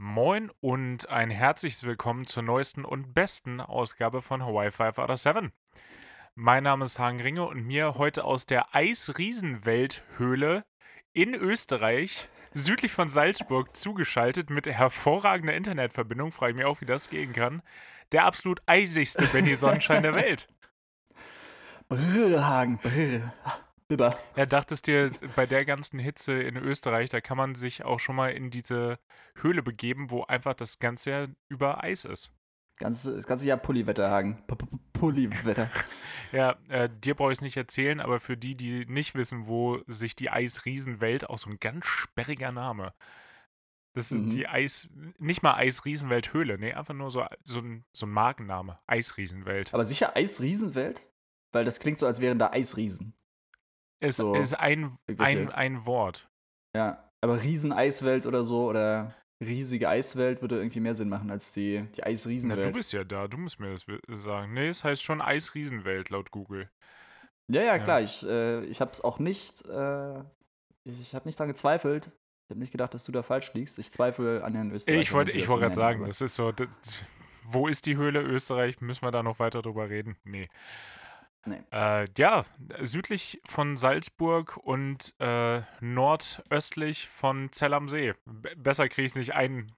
Moin und ein herzliches Willkommen zur neuesten und besten Ausgabe von Hawaii 5 out of 7. Mein Name ist Hagen Ringe und mir heute aus der Eisriesenwelthöhle in Österreich, südlich von Salzburg, zugeschaltet mit hervorragender Internetverbindung, frage ich mich auch, wie das gehen kann, der absolut eisigste Benny Sonnenschein der Welt. Brrr, Hagen, brrr. Bibber. Ja, dachtest dir, bei der ganzen Hitze in Österreich, da kann man sich auch schon mal in diese Höhle begeben, wo einfach das ganze Jahr über Eis ist. Ganz, das ganze Jahr Pulliwetter, Hagen. P -p -p Pulliwetter. Ja, äh, dir brauche ich es nicht erzählen, aber für die, die nicht wissen, wo sich die Eisriesenwelt, auch so ein ganz sperriger Name. Das ist Mhm. die Eis, nicht mal Eisriesenwelthöhle, nee, einfach nur so, so, ein, so ein Markenname. Eisriesenwelt. Aber sicher Eisriesenwelt? Weil das klingt so, als wären da Eisriesen. Es so ist ein, ein, ein Wort. Ja. Aber Rieseneiswelt oder so oder riesige Eiswelt würde irgendwie mehr Sinn machen als die, die Na, Eisriesenwelt. du bist ja da, du musst mir das sagen. Nee, es heißt schon Eisriesenwelt laut Google. ja, ja, Ja. klar. Ich, äh, ich habe es auch nicht. Äh, ich habe nicht dran gezweifelt. Ich habe nicht gedacht, dass du da falsch liegst. Ich zweifle an den Österreichern. Ich wollte ich wollt gerade sagen, aber- das ist so. Das, wo ist die Höhle Österreich? Müssen wir da noch weiter drüber reden? Nee. Nee. Äh, ja, südlich von Salzburg und äh, nordöstlich von Zell am See. B besser kriege ich es nicht ein.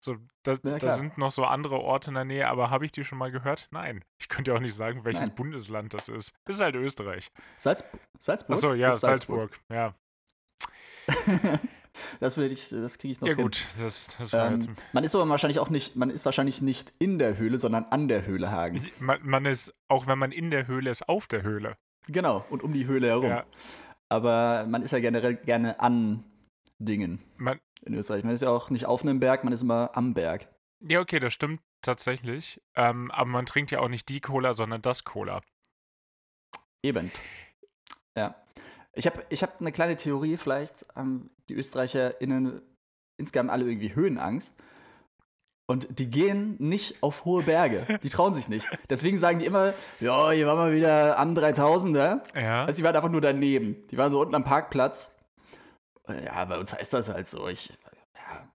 So, da, Ja, da sind noch so andere Orte in der Nähe, aber habe ich die schon mal gehört? Nein. Ich könnte ja auch nicht sagen, welches Nein. Bundesland das ist. Es ist halt Österreich. Salz Salzburg? Achso, ja, Ist Salzburg. Ja, das ich, das kriege ich noch ja hin. gut. Das, das war jetzt. Ähm, man ist aber wahrscheinlich auch nicht, man ist wahrscheinlich nicht in der Höhle, sondern an der Höhle Hagen. Man, man ist, auch wenn man in der Höhle ist, auf der Höhle. Genau, und um die Höhle herum. Ja. Aber man ist ja generell gerne an Dingen Man, in Österreich. Man ist ja auch nicht auf einem Berg, man ist immer am Berg. Ja, okay, das stimmt tatsächlich. Ähm, aber man trinkt ja auch nicht die Cola, sondern das Cola. Eben. Ja. Ich habe ich hab eine kleine Theorie, vielleicht haben die ÖsterreicherInnen insgesamt alle irgendwie Höhenangst. Und die gehen nicht auf hohe Berge. Die trauen sich nicht. Deswegen sagen die immer, ja, hier waren wir wieder am 3000er. Ja. Also die waren einfach nur daneben. Die waren so unten am Parkplatz. Ja, bei uns heißt das halt so. Ich, ja,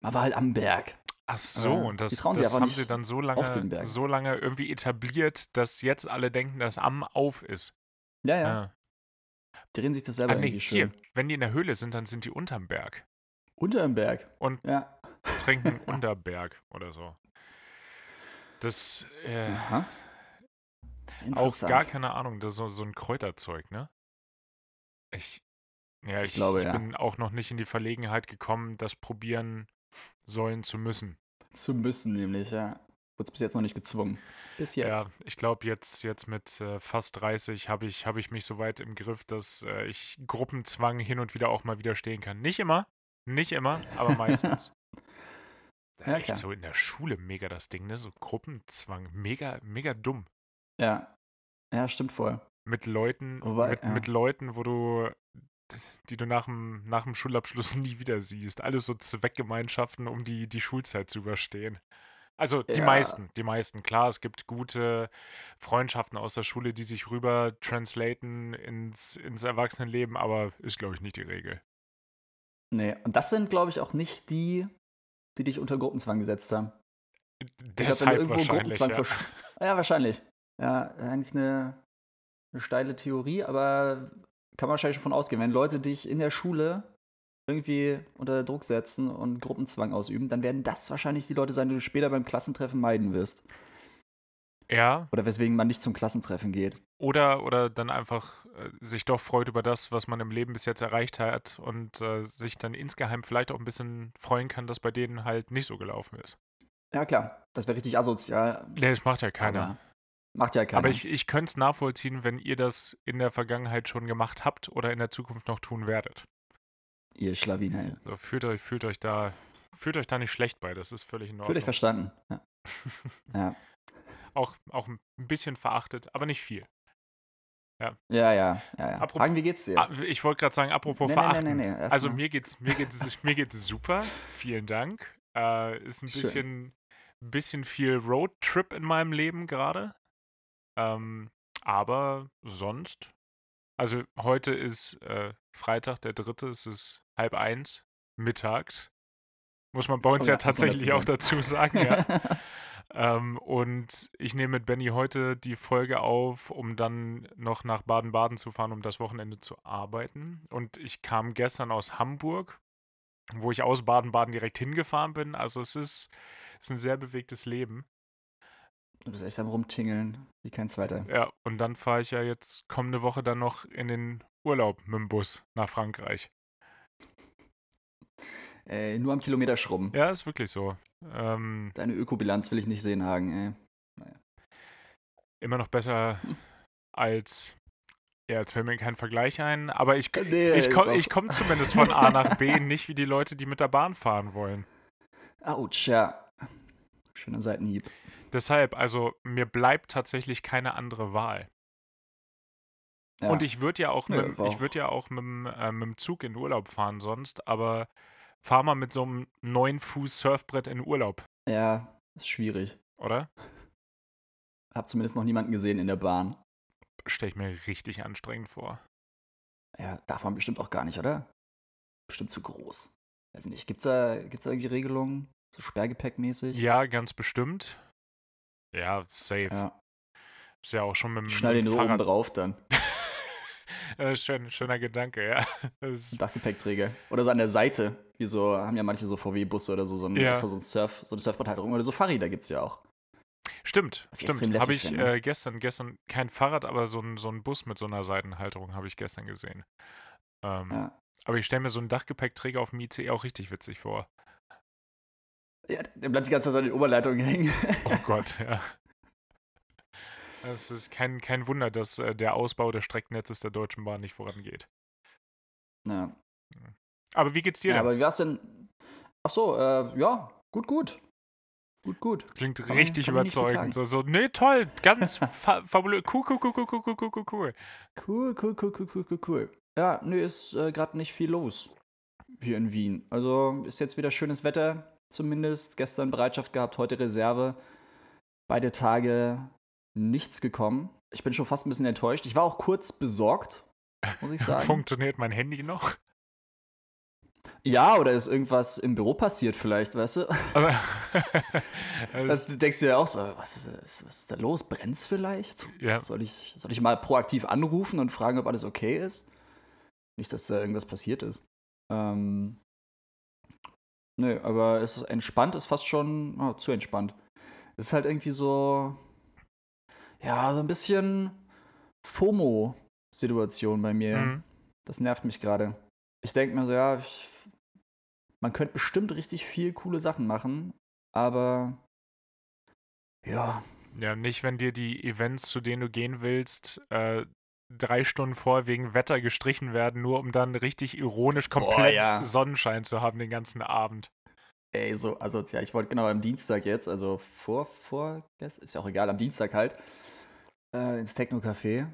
man war halt am Berg. Ach so, und das, das haben sie dann so lange, so lange irgendwie etabliert, dass jetzt alle denken, dass am auf ist. Ja, ja. Ja. Die reden sich das selber Ah, nee, irgendwie hier, schön. wenn die in der Höhle sind, dann sind die unterm Berg Unter dem Berg. und Ja. trinken unter Berg oder so. Das, äh, Aha. auch gar keine Ahnung, das ist so, so ein Kräuterzeug, ne? Ich, ja, ich, Ich glaube, ich ja. bin auch noch nicht in die Verlegenheit gekommen, das probieren sollen zu müssen. Zu müssen, nämlich, ja. Wurde bis jetzt noch nicht gezwungen. Bis jetzt. Ja, ich glaube, jetzt, jetzt mit äh, fast 30 habe ich, hab ich mich so weit im Griff, dass äh, ich Gruppenzwang hin und wieder auch mal widerstehen kann. Nicht immer, nicht immer, aber meistens. Ja, Echt klar. so in der Schule mega das Ding, ne? So Gruppenzwang, mega, mega dumm. Ja. Ja, stimmt voll. Mit Leuten, Wobei, mit, ja. mit Leuten, wo du, die du nach dem, nach dem Schulabschluss nie wieder siehst. Alles so Zweckgemeinschaften, um die, die Schulzeit zu überstehen. Also die Ja. meisten, die meisten. Klar, es gibt gute Freundschaften aus der Schule, die sich rüber translaten ins, ins Erwachsenenleben, aber ist, glaube ich, nicht die Regel. Nee, und das sind, glaube ich, auch nicht die, die dich unter Gruppenzwang gesetzt haben. Glaub, Deshalb irgendwo wahrscheinlich. Gruppenzwang Ja. versch- Ja, wahrscheinlich. Ja, eigentlich eine, eine steile Theorie, aber kann man wahrscheinlich schon von ausgehen. Wenn Leute dich in der Schule irgendwie unter Druck setzen und Gruppenzwang ausüben, dann werden das wahrscheinlich die Leute sein, die du später beim Klassentreffen meiden wirst. ja, Oder weswegen man nicht zum Klassentreffen geht. Oder, oder dann einfach äh, sich doch freut über das, was man im Leben bis jetzt erreicht hat und äh, sich dann insgeheim vielleicht auch ein bisschen freuen kann, dass bei denen halt nicht so gelaufen ist. Ja, klar, das wäre richtig asozial. Nee, das macht ja keiner. Aber macht ja keiner. Aber ich, ich könnte es nachvollziehen, wenn ihr das in der Vergangenheit schon gemacht habt oder in der Zukunft noch tun werdet. Ihr Schlawiner. So, fühlt, euch, fühlt, euch da, fühlt euch da nicht schlecht bei, das ist völlig in Fühlt Ordnung. euch verstanden. Ja. ja. auch, auch ein bisschen verachtet, aber nicht viel. Ja, ja, ja. ja. Apropos- Hagen, wie geht's dir? Ah, ich wollte gerade sagen, apropos Nee, nee, nee, verachten. nee, nee, erst also mir geht's, mir geht's, mir geht's super. Vielen Dank. Äh, ist ein Schön. bisschen, bisschen viel Roadtrip in meinem Leben gerade. Ähm, aber sonst. Also heute ist äh, Freitag, der dritte, es ist halb eins, mittags. Muss man bei uns Oh ja, ja, tatsächlich dazu auch dazu sagen, ja. ähm, und ich nehme mit Benny heute die Folge auf, um dann noch nach Baden-Baden zu fahren, um das Wochenende zu arbeiten. Und ich kam gestern aus Hamburg, wo ich aus Baden-Baden direkt hingefahren bin. Also es ist, es ist ein sehr bewegtes Leben. Du bist echt am Rumtingeln, wie kein zweiter. Ja, und dann fahre ich ja jetzt kommende Woche dann noch in den Urlaub mit dem Bus nach Frankreich. Ey, nur am Kilometer schrubben. Ja, ist wirklich so. Ähm, Deine Ökobilanz will ich nicht sehen, Hagen, ey. immer noch besser als. Ja, jetzt fällt mir kein Vergleich ein, aber ich, Nee, ich, ist komm, ich komme zumindest von A nach B, nicht wie die Leute, die mit der Bahn fahren wollen. Autsch, ja. Schöner Seitenhieb. Deshalb, also mir bleibt tatsächlich keine andere Wahl. Ja. Und ich würde ja auch, mit, ich würd ja auch mit, dem, äh, mit dem Zug in Urlaub fahren sonst, aber fahr mal mit so einem neun Fuß Surfbrett in Urlaub, Ja, ist schwierig. oder? Hab zumindest noch niemanden gesehen in der Bahn. Stelle ich mir richtig anstrengend vor. Ja, darf man bestimmt auch gar nicht, oder? Bestimmt zu groß. Weiß nicht, gibt's da, gibt's da irgendwie Regelungen? So Sperrgepäckmäßig? Ja, ganz bestimmt. Ja, safe. Ja. Ist ja auch schon mit dem, Schnall mit den so oben Fahrrad. drauf dann. äh, schön, schöner Gedanke, ja. Dachgepäckträger. Oder so an der Seite. Wie so, haben ja manche so VW-Busse oder so, so ein, Ja. so ein Surf, so eine Surfbretthalterung. Oder so Fahrräder gibt's ja auch. stimmt, Was stimmt. Habe ich finde. äh, gestern, gestern kein Fahrrad, aber so ein, so ein Bus mit so einer Seitenhalterung habe ich gestern gesehen. Ähm, Ja. Aber ich stelle mir so einen Dachgepäckträger auf dem ICE auch richtig witzig vor. Ja, der bleibt die ganze Zeit an den Oberleitungen hängen. Oh Gott, ja. Es ist kein, kein Wunder, dass der Ausbau des Streckennetzes der Deutschen Bahn nicht vorangeht. Ja. Aber wie geht's dir denn? Ja, aber wie war's denn? Ach so, äh, ja, gut, gut. Gut, gut. Klingt aber richtig überzeugend. So, so, nee, toll, ganz fabulös. Cool, cool, cool, cool, cool, cool, cool, cool. Cool, cool, cool, cool, cool, cool, cool. Ja, nee, ist äh, gerade nicht viel los hier in Wien. Also ist jetzt wieder schönes Wetter zumindest. Gestern Bereitschaft gehabt, heute Reserve. Beide Tage nichts gekommen. Ich bin schon fast ein bisschen enttäuscht. Ich war auch kurz besorgt, muss ich sagen. Funktioniert mein Handy noch? ja, oder ist irgendwas im Büro passiert vielleicht, weißt du? Aber, Das denkst du ja auch so, was ist, was ist da los? Brennt's vielleicht? ja, Soll ich, soll ich mal proaktiv anrufen und fragen, ob alles okay ist? Nicht, dass da irgendwas passiert ist. Ähm, nö, aber es ist entspannt, ist fast schon oh, zu entspannt. Es ist halt irgendwie so, ja, so ein bisschen FOMO-Situation bei mir. mhm. Das nervt mich gerade. Ich denke mir so, ja, ich, man könnte bestimmt richtig viel coole Sachen machen, aber ja, ja, nicht, wenn dir die Events, zu denen du gehen willst, äh, drei Stunden vor wegen Wetter gestrichen werden, nur um dann richtig ironisch komplett ja. Sonnenschein zu haben den ganzen Abend. Ey, so asozial. Ich wollte genau am Dienstag jetzt, also vor, vor, ist ja auch egal, am Dienstag halt, äh, ins Techno-Café.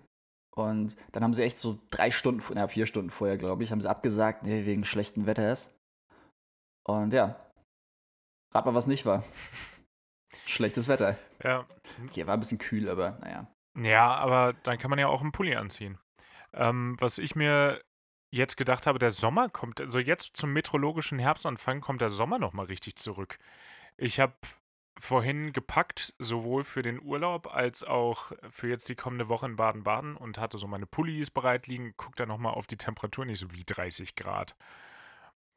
Und dann haben sie echt so drei Stunden, na, vier Stunden vorher, glaube ich, haben sie abgesagt, nee, wegen schlechten Wetters. Und ja, rat mal, was nicht war. Schlechtes Wetter. Ja. Hier war ein bisschen kühl, aber naja. Ja, aber dann kann man ja auch einen Pulli anziehen. Ähm, was ich mir jetzt gedacht habe, der Sommer kommt, also jetzt zum meteorologischen Herbstanfang kommt der Sommer nochmal richtig zurück. Ich habe vorhin gepackt, sowohl für den Urlaub als auch für jetzt die kommende Woche in Baden-Baden und hatte so meine Pullis bereit liegen, guck da nochmal auf die Temperatur, nicht so wie 30 Grad.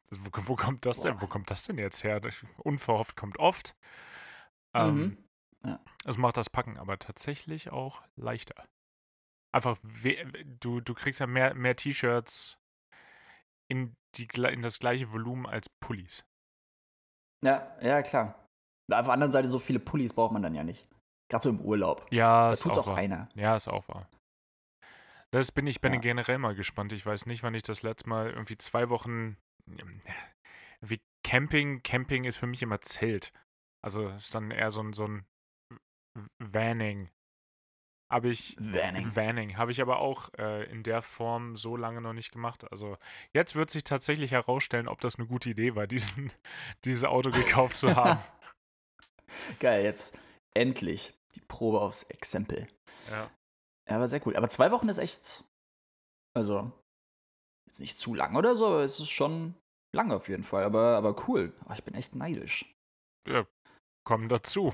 Wo, wo kommt das denn? Boah. Wo kommt das denn jetzt her? Unverhofft kommt oft. Ähm, Mhm. Ja. Es macht das Packen aber tatsächlich auch leichter. Einfach, du, du kriegst ja mehr, mehr T-Shirts in, die, in das gleiche Volumen als Pullis. Ja, ja, klar. Auf der anderen Seite, so viele Pullis braucht man dann ja nicht. Gerade so im Urlaub. Ja, Da ist tut's auch auch wahr. einer. Ja, ist auch wahr. Das bin ich bin Ja. generell mal gespannt. Ich weiß nicht, wann ich das letzte Mal irgendwie zwei Wochen wie Camping. Camping ist für mich immer Zelt. Also ist dann eher so ein, so ein Vanning. Habe ich Vanning. Vanning. Habe ich aber auch äh, in der Form so lange noch nicht gemacht. Also jetzt wird sich tatsächlich herausstellen, ob das eine gute Idee war, diesen, dieses Auto gekauft zu haben. Geil, jetzt endlich die Probe aufs Exempel. ja. Ja, aber sehr cool. Aber zwei Wochen ist echt. Also, jetzt nicht zu lang oder so, aber es ist schon Lange auf jeden Fall, aber, aber cool. Oh, ich bin echt neidisch. Ja, kommen dazu.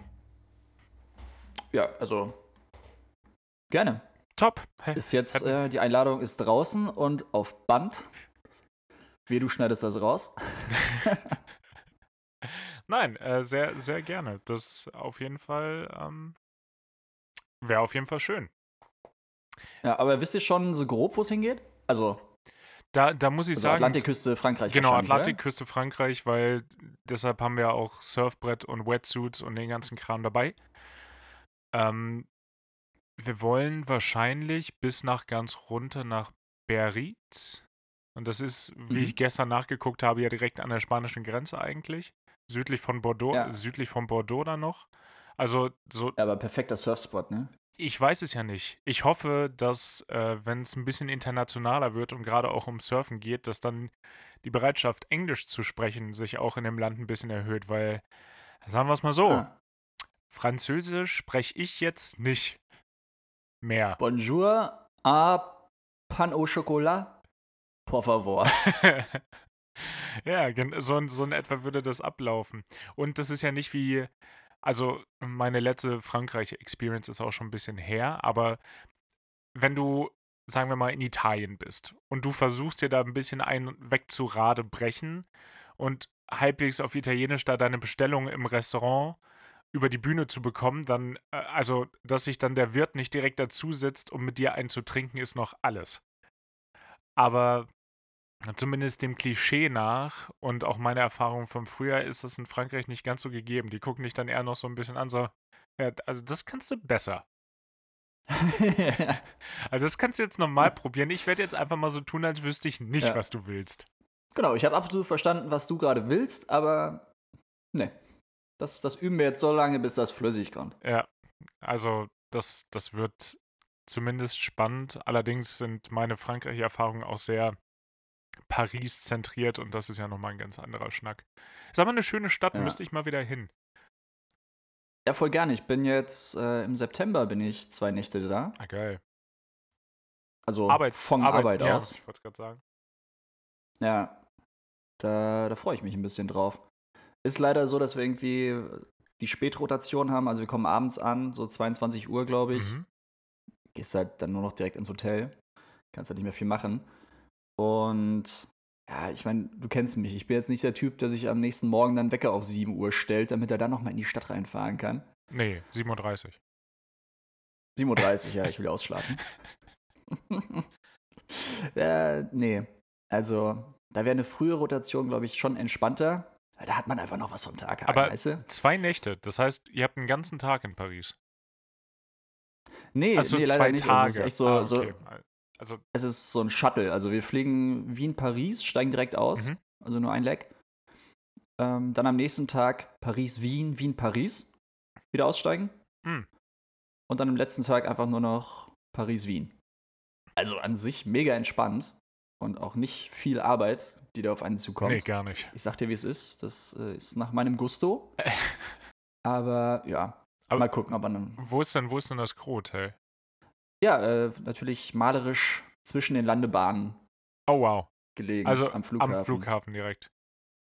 Ja, also gerne. Top. Ist jetzt, äh, die Einladung ist draußen und auf Band. Wie du schneidest das raus. Nein, äh, sehr, sehr gerne. Das auf jeden Fall ähm, wäre auf jeden Fall schön. Ja, aber wisst ihr schon so grob, wo es hingeht? Also, Da, da muss ich also sagen. Atlantikküste Frankreich. Genau? Atlantikküste Frankreich, weil deshalb haben wir auch Surfbrett und Wetsuits und den ganzen Kram dabei. Ähm, wir wollen wahrscheinlich bis nach ganz runter nach Biarritz. Und das ist, wie Mhm. ich gestern nachgeguckt habe, ja direkt an der spanischen Grenze eigentlich. Südlich von Bordeaux, Ja. südlich von Bordeaux dann noch. Also so Ja, aber perfekter Surfspot, ne? ich weiß es ja nicht. Ich hoffe, dass, äh, wenn es ein bisschen internationaler wird und gerade auch um Surfen geht, dass dann die Bereitschaft, Englisch zu sprechen, sich auch in dem Land ein bisschen erhöht, weil, sagen wir es mal so, Ah. Französisch spreche ich jetzt nicht mehr. Bonjour, à pan au chocolat, por favor. ja, so, so in etwa würde das ablaufen. Und das ist ja nicht wie, also meine letzte Frankreich-Experience ist auch schon ein bisschen her, aber wenn du, sagen wir mal, in Italien bist und du versuchst dir da ein bisschen einen weg zu Rade brechen und halbwegs auf Italienisch da deine Bestellung im Restaurant über die Bühne zu bekommen, dann, äh, also, dass sich dann der Wirt nicht direkt dazu sitzt, um mit dir einen zu trinken, ist noch alles. Aber zumindest dem Klischee nach und auch meine Erfahrung vom Frühjahr ist das in Frankreich nicht ganz so gegeben. Die gucken dich dann eher noch so ein bisschen an, so, ja, also das kannst du besser. Also das kannst du jetzt nochmal probieren. Ich werde jetzt einfach mal so tun, als wüsste ich nicht, Ja. was du willst. genau, ich habe absolut verstanden, was du gerade willst, aber ne. Das, das üben wir jetzt so lange, bis das flüssig kommt. Ja, also das, das wird zumindest spannend. Allerdings sind meine Frankreich-Erfahrungen auch sehr Paris zentriert und das ist ja nochmal ein ganz anderer Schnack. Ist aber eine schöne Stadt, Ja. müsste ich mal wieder hin. Ja, voll gerne. Ich bin jetzt, äh, im September bin ich zwei Nächte da. Ah, geil. Also Arbeits von Arbeit ja, aus. Ich wollte gerade sagen. Ja, da, da freue ich mich ein bisschen drauf. Ist leider so, dass wir irgendwie die Spätrotation haben. Also wir kommen abends an, so 22 Uhr, glaube ich. Mhm. Gehst halt dann nur noch direkt ins Hotel. Kannst halt nicht mehr viel machen. Und ja, ich meine, du kennst mich. Ich bin jetzt nicht der Typ, der sich am nächsten Morgen dann Wecker auf 7 Uhr stellt, damit er dann nochmal in die Stadt reinfahren kann. Nee, 37. 7.30 Uhr, ja, ich will ausschlafen. äh, nee. Also, da wäre eine frühe Rotation, glaube ich, schon entspannter. Weil Da hat man einfach noch was vom Tag. Aber weißt du? zwei Nächte, das heißt, ihr habt einen ganzen Tag in Paris. Nee, Also nee zwei nicht. Tage. Also, es, ist echt so, ah, so, okay. Also, es ist so ein Shuttle. Also, wir fliegen Wien-Paris, steigen direkt aus. Mhm. Also nur ein Leg. Ähm, dann am nächsten Tag Paris-Wien, Wien-Paris. Wieder aussteigen. Mhm. Und dann am letzten Tag einfach nur noch Paris-Wien. Also an sich mega entspannt. Und auch nicht viel Arbeit, die da auf einen zukommt. nee, gar nicht. Ich sag dir, wie es ist. Das äh, ist nach meinem Gusto. Aber ja, Aber- mal gucken, ob man. Wo ist denn, wo ist denn das Kro-Hotel? Ja, äh, natürlich malerisch zwischen den Landebahnen Oh, wow. gelegen. Also am Flughafen. am Flughafen direkt.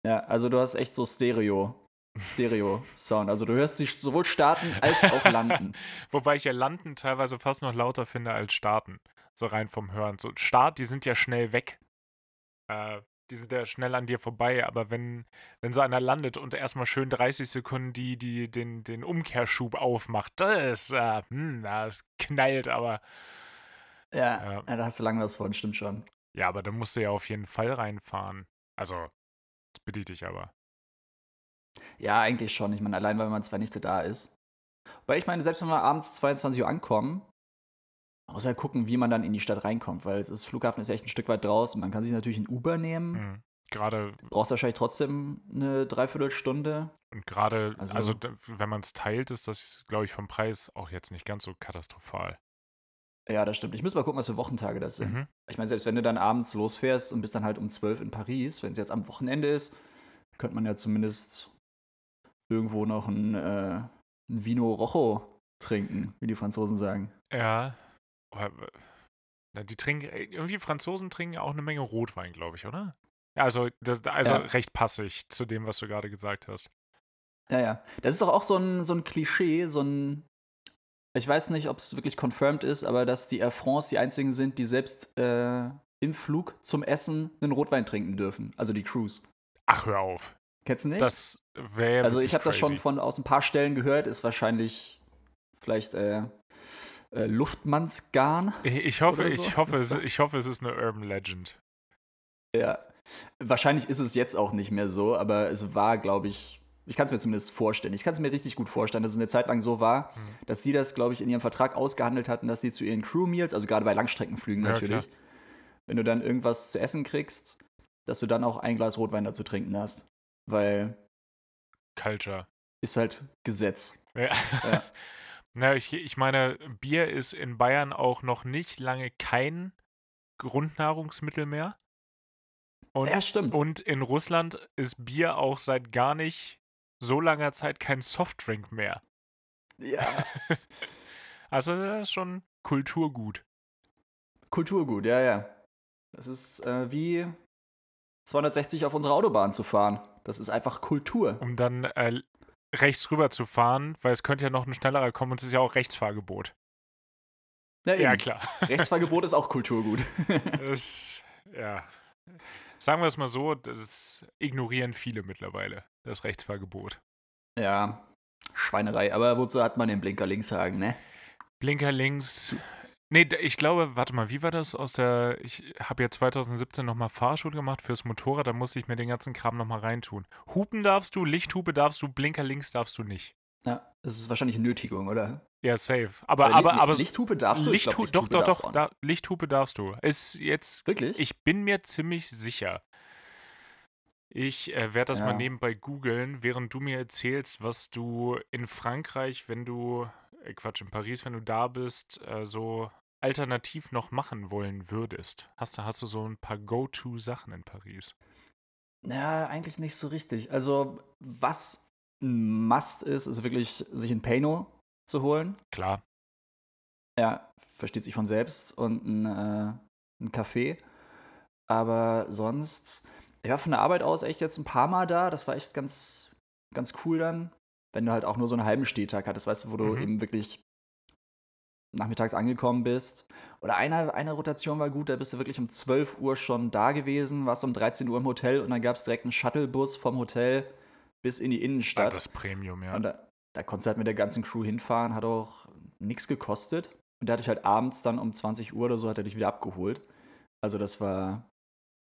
Ja, also du hast echt so Stereo. Stereo-Sound. Also du hörst sie sowohl starten als auch landen. Wobei ich ja Landen teilweise fast noch lauter finde als Starten. So rein vom Hören. So Start, die sind ja schnell weg. Äh, die sind ja schnell an dir vorbei, aber wenn, wenn so einer landet und erstmal schön 30 Sekunden die, die den, den Umkehrschub aufmacht, das, äh, hm, das knallt, aber Ja, Ja. da hast du lange was von, stimmt schon. ja, aber da musst du ja auf jeden Fall reinfahren. Also, das bediene ich aber. Ja, eigentlich schon. Ich meine, allein weil man zwei Nächte da ist. Weil ich meine, selbst wenn wir abends 22 Uhr ankommen, man muss ja gucken, wie man dann in die Stadt reinkommt, weil das Flughafen ist echt ein Stück weit draußen. Man kann sich natürlich ein Uber nehmen. Mhm. Gerade Brauchst wahrscheinlich trotzdem eine Dreiviertelstunde. und gerade, Also- also, wenn man es teilt, ist das, glaube ich, vom Preis auch jetzt nicht ganz so katastrophal. Ja, das stimmt. Ich muss mal gucken, was für Wochentage das sind. Mhm. Ich meine, selbst wenn du dann abends losfährst und bist dann halt um 12 in Paris, wenn es jetzt am Wochenende ist, könnte man ja zumindest irgendwo noch ein, äh, ein Vino Rojo trinken, wie die Franzosen sagen. Ja. Äh, die trinken, irgendwie Franzosen trinken auch eine Menge Rotwein, glaube ich, oder? Also, das, also Ja. recht passig zu dem, was du gerade gesagt hast. Ja, ja. Das ist doch auch so ein, so ein Klischee, so ein. Ich weiß nicht, ob es wirklich confirmed ist, aber dass die Air France die einzigen sind, die selbst äh, im Flug zum Essen einen Rotwein trinken dürfen. Also die Crews. Ach, hör auf. Kennst du nicht? Das wäre. also ich habe das schon von aus ein paar Stellen gehört, ist wahrscheinlich vielleicht äh, äh, Luftmannsgarn. Ich, ich hoffe, oder ich so. hoffe, es, ich hoffe, es ist eine Urban Legend. Ja. Wahrscheinlich ist es jetzt auch nicht mehr so, aber es war, glaube ich, ich kann es mir zumindest vorstellen. Ich kann es mir richtig gut vorstellen, dass es eine Zeit lang so war, Hm. dass sie das, glaube ich, in ihrem Vertrag ausgehandelt hatten, dass die zu ihren Crew-Meals, also gerade bei Langstreckenflügen Ja, natürlich, wenn du dann irgendwas zu essen kriegst, dass du dann auch ein Glas Rotwein dazu trinken hast. Weil Culture. ist halt Gesetz. Ja. Ja. Na, ich, ich meine, Bier ist in Bayern auch noch nicht lange kein Grundnahrungsmittel mehr. Und, Ja, stimmt. und in Russland ist Bier auch seit gar nicht so langer Zeit kein Softdrink mehr. Ja. Also das ist schon Kulturgut. Kulturgut, ja, ja. Das ist äh, wie 260 auf unserer Autobahn zu fahren. Das ist einfach Kultur. Um dann äh, rechts rüber zu fahren, weil es könnte ja noch ein schnellerer kommen und es ist ja auch Rechtsfahrgebot. Ja, Ja, klar. Rechtsfahrgebot ist auch Kulturgut. Das, ja. Sagen wir es mal so, das ignorieren viele mittlerweile, das Rechtsfahrgebot. ja, Schweinerei. Aber wozu hat man den Blinker links sagen, ne? Blinker links. Nee, ich glaube, warte mal, wie war das aus der. Ich habe ja 2017 nochmal Fahrschule gemacht fürs Motorrad, da musste ich mir den ganzen Kram nochmal reintun. Hupen darfst du, Lichthupe darfst du, Blinker links darfst du nicht. Ja, das ist wahrscheinlich Nötigung, oder? Ja, safe. Aber, aber, Li- aber. Lichthupe darfst du? Ich glaub, Lichthu doch, Lichthupe doch, doch, du da, Lichthupe darfst du. Ist jetzt. Wirklich? Ich bin mir ziemlich sicher. Ich äh, werde das mal Ja. nebenbei googeln, während du mir erzählst, was du in Frankreich, wenn du, äh, Quatsch, in Paris, wenn du da bist, äh, so alternativ noch machen wollen würdest. Hast du, hast du so ein paar Go-To-Sachen in Paris? Ja, eigentlich nicht so richtig. Also, was ein Must ist, ist wirklich, sich ein Pano zu holen. Klar. Ja, versteht sich von selbst. Und ein, äh, ein Kaffee. Aber sonst, ich war von der Arbeit aus echt jetzt ein paar Mal da. Das war echt ganz, ganz cool dann. Wenn du halt auch nur so einen halben Stehtag hattest, weißt du, wo du Mhm. eben wirklich nachmittags angekommen bist. Oder eine, eine Rotation war gut, da bist du wirklich um 12 Uhr schon da gewesen, warst um 13 Uhr im Hotel und dann gab es direkt einen Shuttlebus vom Hotel bis in die Ah, Innenstadt. das Premium, ja. Und da, da konntest du halt mit der ganzen Crew hinfahren, hat auch nichts gekostet. Und da hatte ich halt abends dann um 20 Uhr oder so, hat er dich wieder abgeholt. Also das war,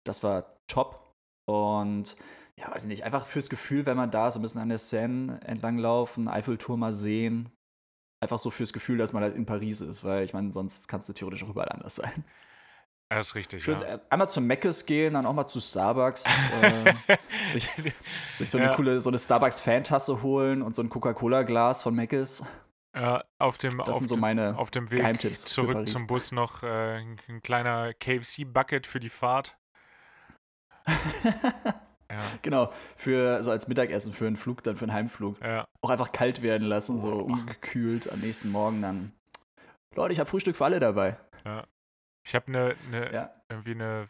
das war top. Und ja, weiß ich nicht, einfach fürs Gefühl, wenn man da so ein bisschen an der Seine entlanglaufen, Eiffelturm mal sehen. Einfach so fürs Gefühl, dass man halt in Paris ist, weil ich meine, sonst kannst du theoretisch auch überall anders sein. Das ist richtig, Schön, ja. äh, einmal zu Meckes gehen, dann auch mal zu Starbucks, äh, sich, sich so eine Ja. coole, so eine Starbucks-Fantasse holen und so ein Coca-Cola-Glas von Meckes. Ja, auf dem, Das auf sind so dem, meine auf dem Weg zurück zum Bus noch äh, ein kleiner KFC-Bucket für die Fahrt. Ja, genau, für so als Mittagessen für einen Flug, dann für einen Heimflug. ja. Auch einfach kalt werden lassen, so ungekühlt am nächsten Morgen dann. Leute, ich habe Frühstück für alle dabei. Ich habe eine, eine, Ja. irgendwie eine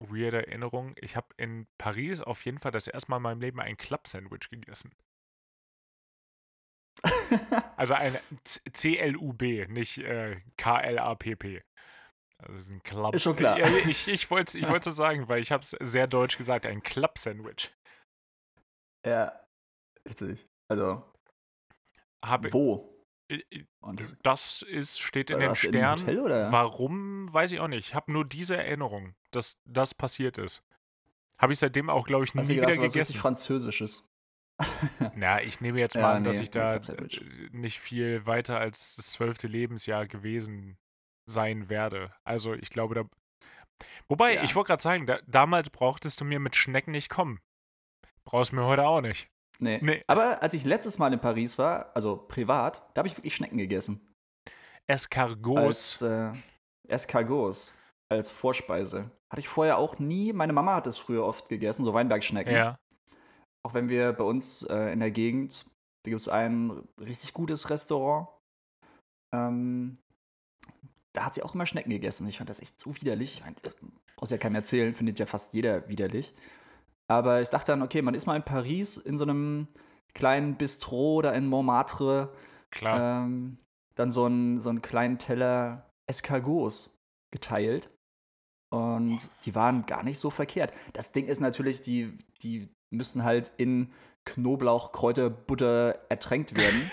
weirde Erinnerung. Ich habe in Paris auf jeden Fall das erste Mal in meinem Leben ein Club-Sandwich gegessen. Also ein C- C-L-U-B, nicht äh, K-L-A-P-P. Also es ist ein Club. Ist schon klar. Ja, ich ich wollte es ich wollt's so sagen, weil ich habe es sehr deutsch gesagt, ein Club-Sandwich. ja, witzig. Also, Habe, wo? Und das ist, steht in den du in Sternen. Hotel? Warum, weiß ich auch nicht. Ich habe nur diese Erinnerung, dass das passiert ist. Habe ich seitdem auch, glaube ich, nie du wieder gedacht, was richtig gegessen. Französisches? Na, ich nehme jetzt Ja, mal an, dass nee, ich da nicht viel weiter als das zwölfte Lebensjahr gewesen sein werde. Also ich glaube, da. Wobei, Ja. ich wollte gerade sagen, da, damals brauchtest du mir mit Schnecken nicht kommen. Brauchst mir heute auch nicht. Nee. Nee. Aber als ich letztes Mal in Paris war, also privat, da habe ich wirklich Schnecken gegessen. Escargots. Als äh, Escargots, als Vorspeise. Hatte ich vorher auch nie. Meine Mama hat es früher oft gegessen, so Weinbergschnecken. ja. Auch wenn wir bei uns äh, in der Gegend, da gibt es ein richtig gutes Restaurant. Ähm, da hat sie auch immer Schnecken gegessen. Ich fand das echt so widerlich. Ich mein, Brauchst ja keinem erzählen, findet ja fast jeder widerlich. Aber ich dachte dann, okay, man ist mal in Paris in so einem kleinen Bistro oder in Montmartre. Klar. Ähm, dann so einen, so einen kleinen Teller Escargots geteilt. Und die waren gar nicht so verkehrt. Das Ding ist natürlich, die, die müssen halt in Knoblauch, Kräuter, Butter ertränkt werden.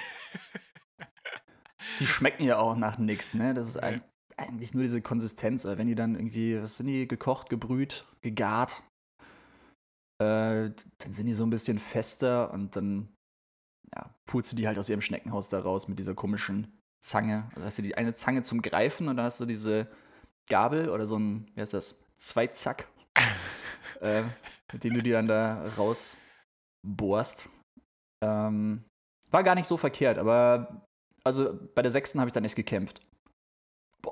die schmecken ja auch nach nichts, ne? Das ist Nee. Eigentlich nur diese Konsistenz. Aber wenn die dann irgendwie, was sind die, gekocht, gebrüht, gegart, äh, dann sind die so ein bisschen fester und dann ja, pulst du die halt aus ihrem Schneckenhaus da raus mit dieser komischen Zange. Also hast du die eine Zange zum Greifen und dann hast du diese Gabel oder so ein, wie heißt das, Zweizack, äh, mit dem du die dann da rausbohrst. Ähm, war gar nicht so verkehrt, aber also bei der sechsten habe ich dann echt gekämpft.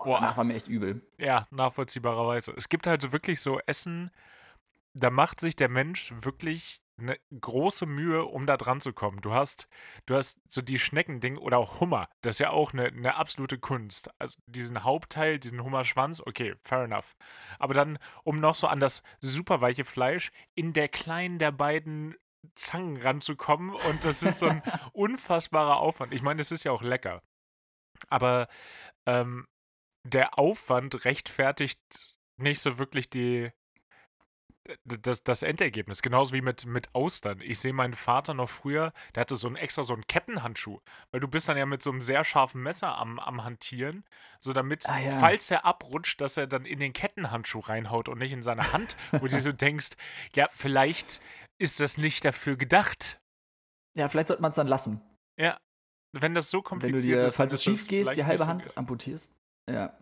Boah, danach war mir echt übel. Ja, nachvollziehbarerweise. Es gibt halt so wirklich so Essen, da macht sich der Mensch wirklich eine große Mühe, um da dran zu kommen. Du hast, du hast so die Schneckending oder auch Hummer. Das ist ja auch eine, eine absolute Kunst. Also diesen Hauptteil, diesen Hummerschwanz, okay, fair enough. Aber dann, um noch so an das super weiche Fleisch in der kleinen der beiden Zangen ranzukommen und das ist so ein unfassbarer Aufwand. Ich meine, es ist ja auch lecker. Aber ähm, der Aufwand rechtfertigt nicht so wirklich die, das, das Endergebnis. Genauso wie mit, mit Austern. Ich sehe meinen Vater noch früher, der hatte so einen extra so einen Kettenhandschuh. Weil du bist dann ja mit so einem sehr scharfen Messer am, am Hantieren, so damit, Ah, ja. falls er abrutscht, dass er dann in den Kettenhandschuh reinhaut und nicht in seine Hand, wo du so denkst, ja, vielleicht ist das nicht dafür gedacht. Ja, vielleicht sollte man es dann lassen. Ja. Wenn das so Wenn du kompliziert dir, ist, falls es schief gehst, die halbe Hand amputierst. Ja,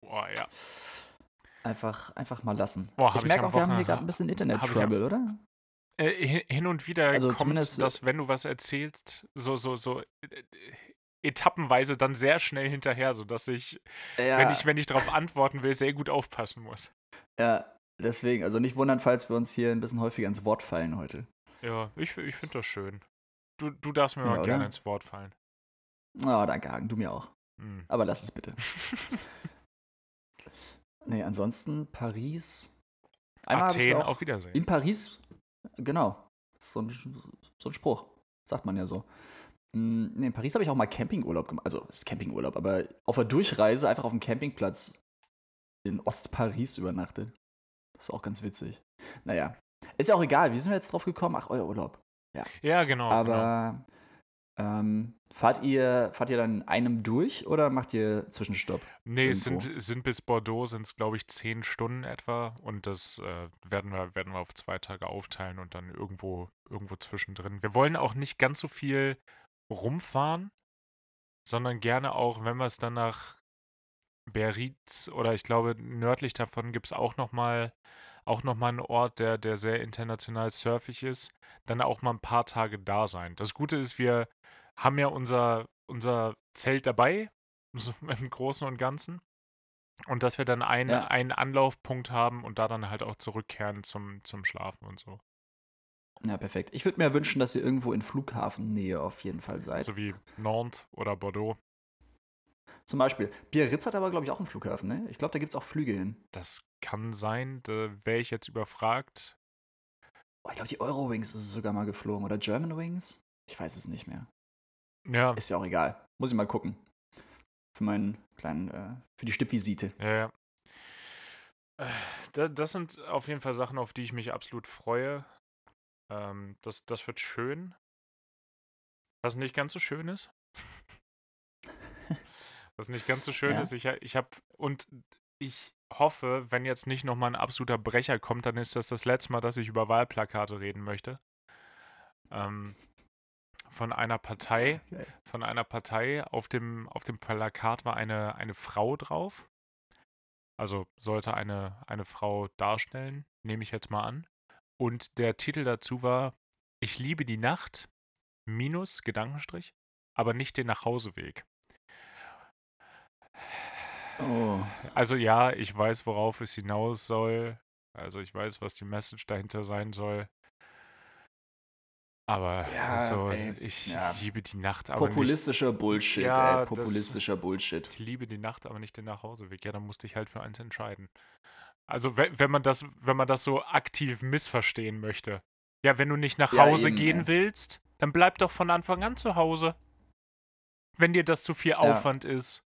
Boah, ja. einfach, einfach mal lassen. Boah, ich merke auch, wir haben hier gerade ein bisschen Internet-Trouble, oder? Äh, hin- und wieder Also kommt äh, das, wenn du was erzählst, so, so, so äh, etappenweise dann sehr schnell hinterher, sodass ich, Ja, wenn ich, wenn ich darauf antworten will, sehr gut aufpassen muss. ja, deswegen, also nicht wundern, falls wir uns hier ein bisschen häufiger ins Wort fallen heute. Ja, ich, ich finde das schön. Du, du darfst mir Ja, mal oder? gerne ins Wort fallen. Oh, danke, Hagen, du mir auch. Hm. Aber lass es bitte. Nee, ansonsten Paris. Einmal Athen, auch auf Wiedersehen. In Paris, genau. So ein, so ein Spruch, sagt man ja so. Mm, Nee, in Paris habe ich auch mal Campingurlaub gemacht. Also, es ist Campingurlaub, aber auf der Durchreise einfach auf dem Campingplatz in Ostparis übernachtet. Das war auch ganz witzig. Naja, ist ja auch egal. Wie sind wir jetzt drauf gekommen? Ach, euer Urlaub. Ja, genau. genau. Aber ähm, fahrt, ihr, fahrt ihr dann in einem durch oder macht ihr Zwischenstopp? Nee, es sind, sind bis Bordeaux sind es, glaube ich, zehn Stunden etwa und das äh, werden, wir, werden wir auf zwei Tage aufteilen und dann irgendwo, irgendwo zwischendrin. Wir wollen auch nicht ganz so viel rumfahren, sondern gerne auch, wenn wir es dann nach Biarritz oder ich glaube nördlich davon gibt es auch nochmal auch noch mal einen Ort, der, der sehr international surfig ist, dann auch mal ein paar Tage da sein. Das Gute ist, wir haben ja unser, unser Zelt dabei, so im Großen und Ganzen. Und dass wir dann einen, Ja. einen Anlaufpunkt haben und da dann halt auch zurückkehren zum, zum Schlafen und so. Ja, perfekt. Ich würde mir wünschen, dass ihr irgendwo in Flughafennähe auf jeden Fall seid. So wie Nantes oder Bordeaux. Zum Beispiel. Biarritz hat aber, glaube ich, auch einen Flughafen, ne? Ich glaube, da gibt es auch Flüge hin. Das kann sein, da wäre ich jetzt überfragt. Oh, ich glaube, die Eurowings ist es sogar mal geflogen. Oder Germanwings? Ich weiß es nicht mehr. Ja, Ist ja auch egal. Muss ich mal gucken. Für meinen kleinen, äh, für die Stippvisite. ja, ja. Äh, da- Das sind auf jeden Fall Sachen, auf die ich mich absolut freue. Ähm, das, das wird schön. Was nicht ganz so schön ist. Was nicht ganz so schön Ja. ist, ich, ich habe und ich hoffe, wenn jetzt nicht nochmal ein absoluter Brecher kommt, dann ist das das letzte Mal, dass ich über Wahlplakate reden möchte. Ähm, von einer Partei, von einer Partei. Auf dem, auf dem Plakat war eine, eine Frau drauf. Also sollte eine, eine Frau darstellen, nehme ich jetzt mal an. Und der Titel dazu war Ich liebe die Nacht, minus Gedankenstrich, aber nicht den Nachhauseweg. Oh. Also ja, ich weiß, worauf es hinaus soll. Also ich weiß, was die Message dahinter sein soll. Aber Ja, so, ey, ich ja. liebe die Nacht, aber nicht, Populistischer Bullshit, Ja, ey. das- Populistischer Bullshit. ich liebe die Nacht, aber nicht den Nachhauseweg. Ja, dann musste ich halt für eins entscheiden. Also wenn, wenn man das, wenn man das so aktiv missverstehen möchte. Ja, wenn du nicht nach Hause eben, gehen willst, dann bleib doch von Anfang an zu Hause. Wenn dir das zu viel Aufwand ist.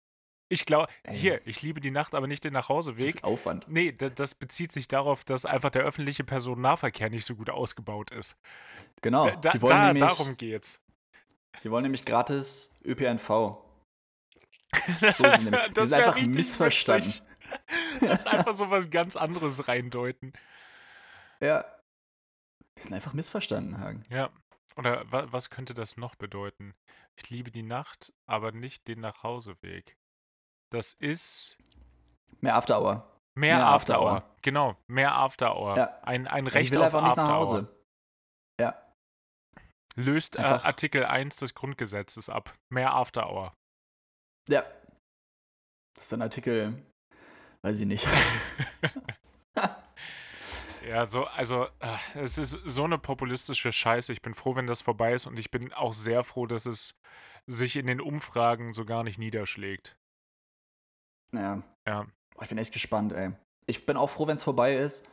Ich glaube, hier, ich liebe die Nacht, aber nicht den Nachhauseweg. Aufwand. Nee, da- das bezieht sich darauf, dass einfach der öffentliche Personennahverkehr nicht so gut ausgebaut ist. Genau. Da, die, wollen da, nämlich, darum geht's. die wollen nämlich gratis ÖPNV. So ist nämlich. Das wär einfach missverstanden. witzig. Das ist einfach so was ganz anderes reindeuten. Ja. Die sind einfach missverstanden, Hagen. Ja. Oder wa was könnte das noch bedeuten? Ich liebe die Nacht, aber nicht den Nachhauseweg. Das ist Mehr After Hour. mehr, Mehr After, After Hour. Hour. Genau, mehr After Hour. Ja. Ein, ein Ich Recht will auf einfach nicht After nach Hour. Hause. Ja. Löst äh, Artikel 1 des Grundgesetzes ab. Mehr After Hour. Ja. Das ist ein Artikel. Weiß ich nicht. Ja, so, also, äh, es ist so eine populistische Scheiße. Ich bin froh, wenn das vorbei ist und ich bin auch sehr froh, dass es sich in den Umfragen so gar nicht niederschlägt. Ja. Ja. Boah, Ich bin echt gespannt, ey. Ich bin auch froh, wenn es vorbei ist.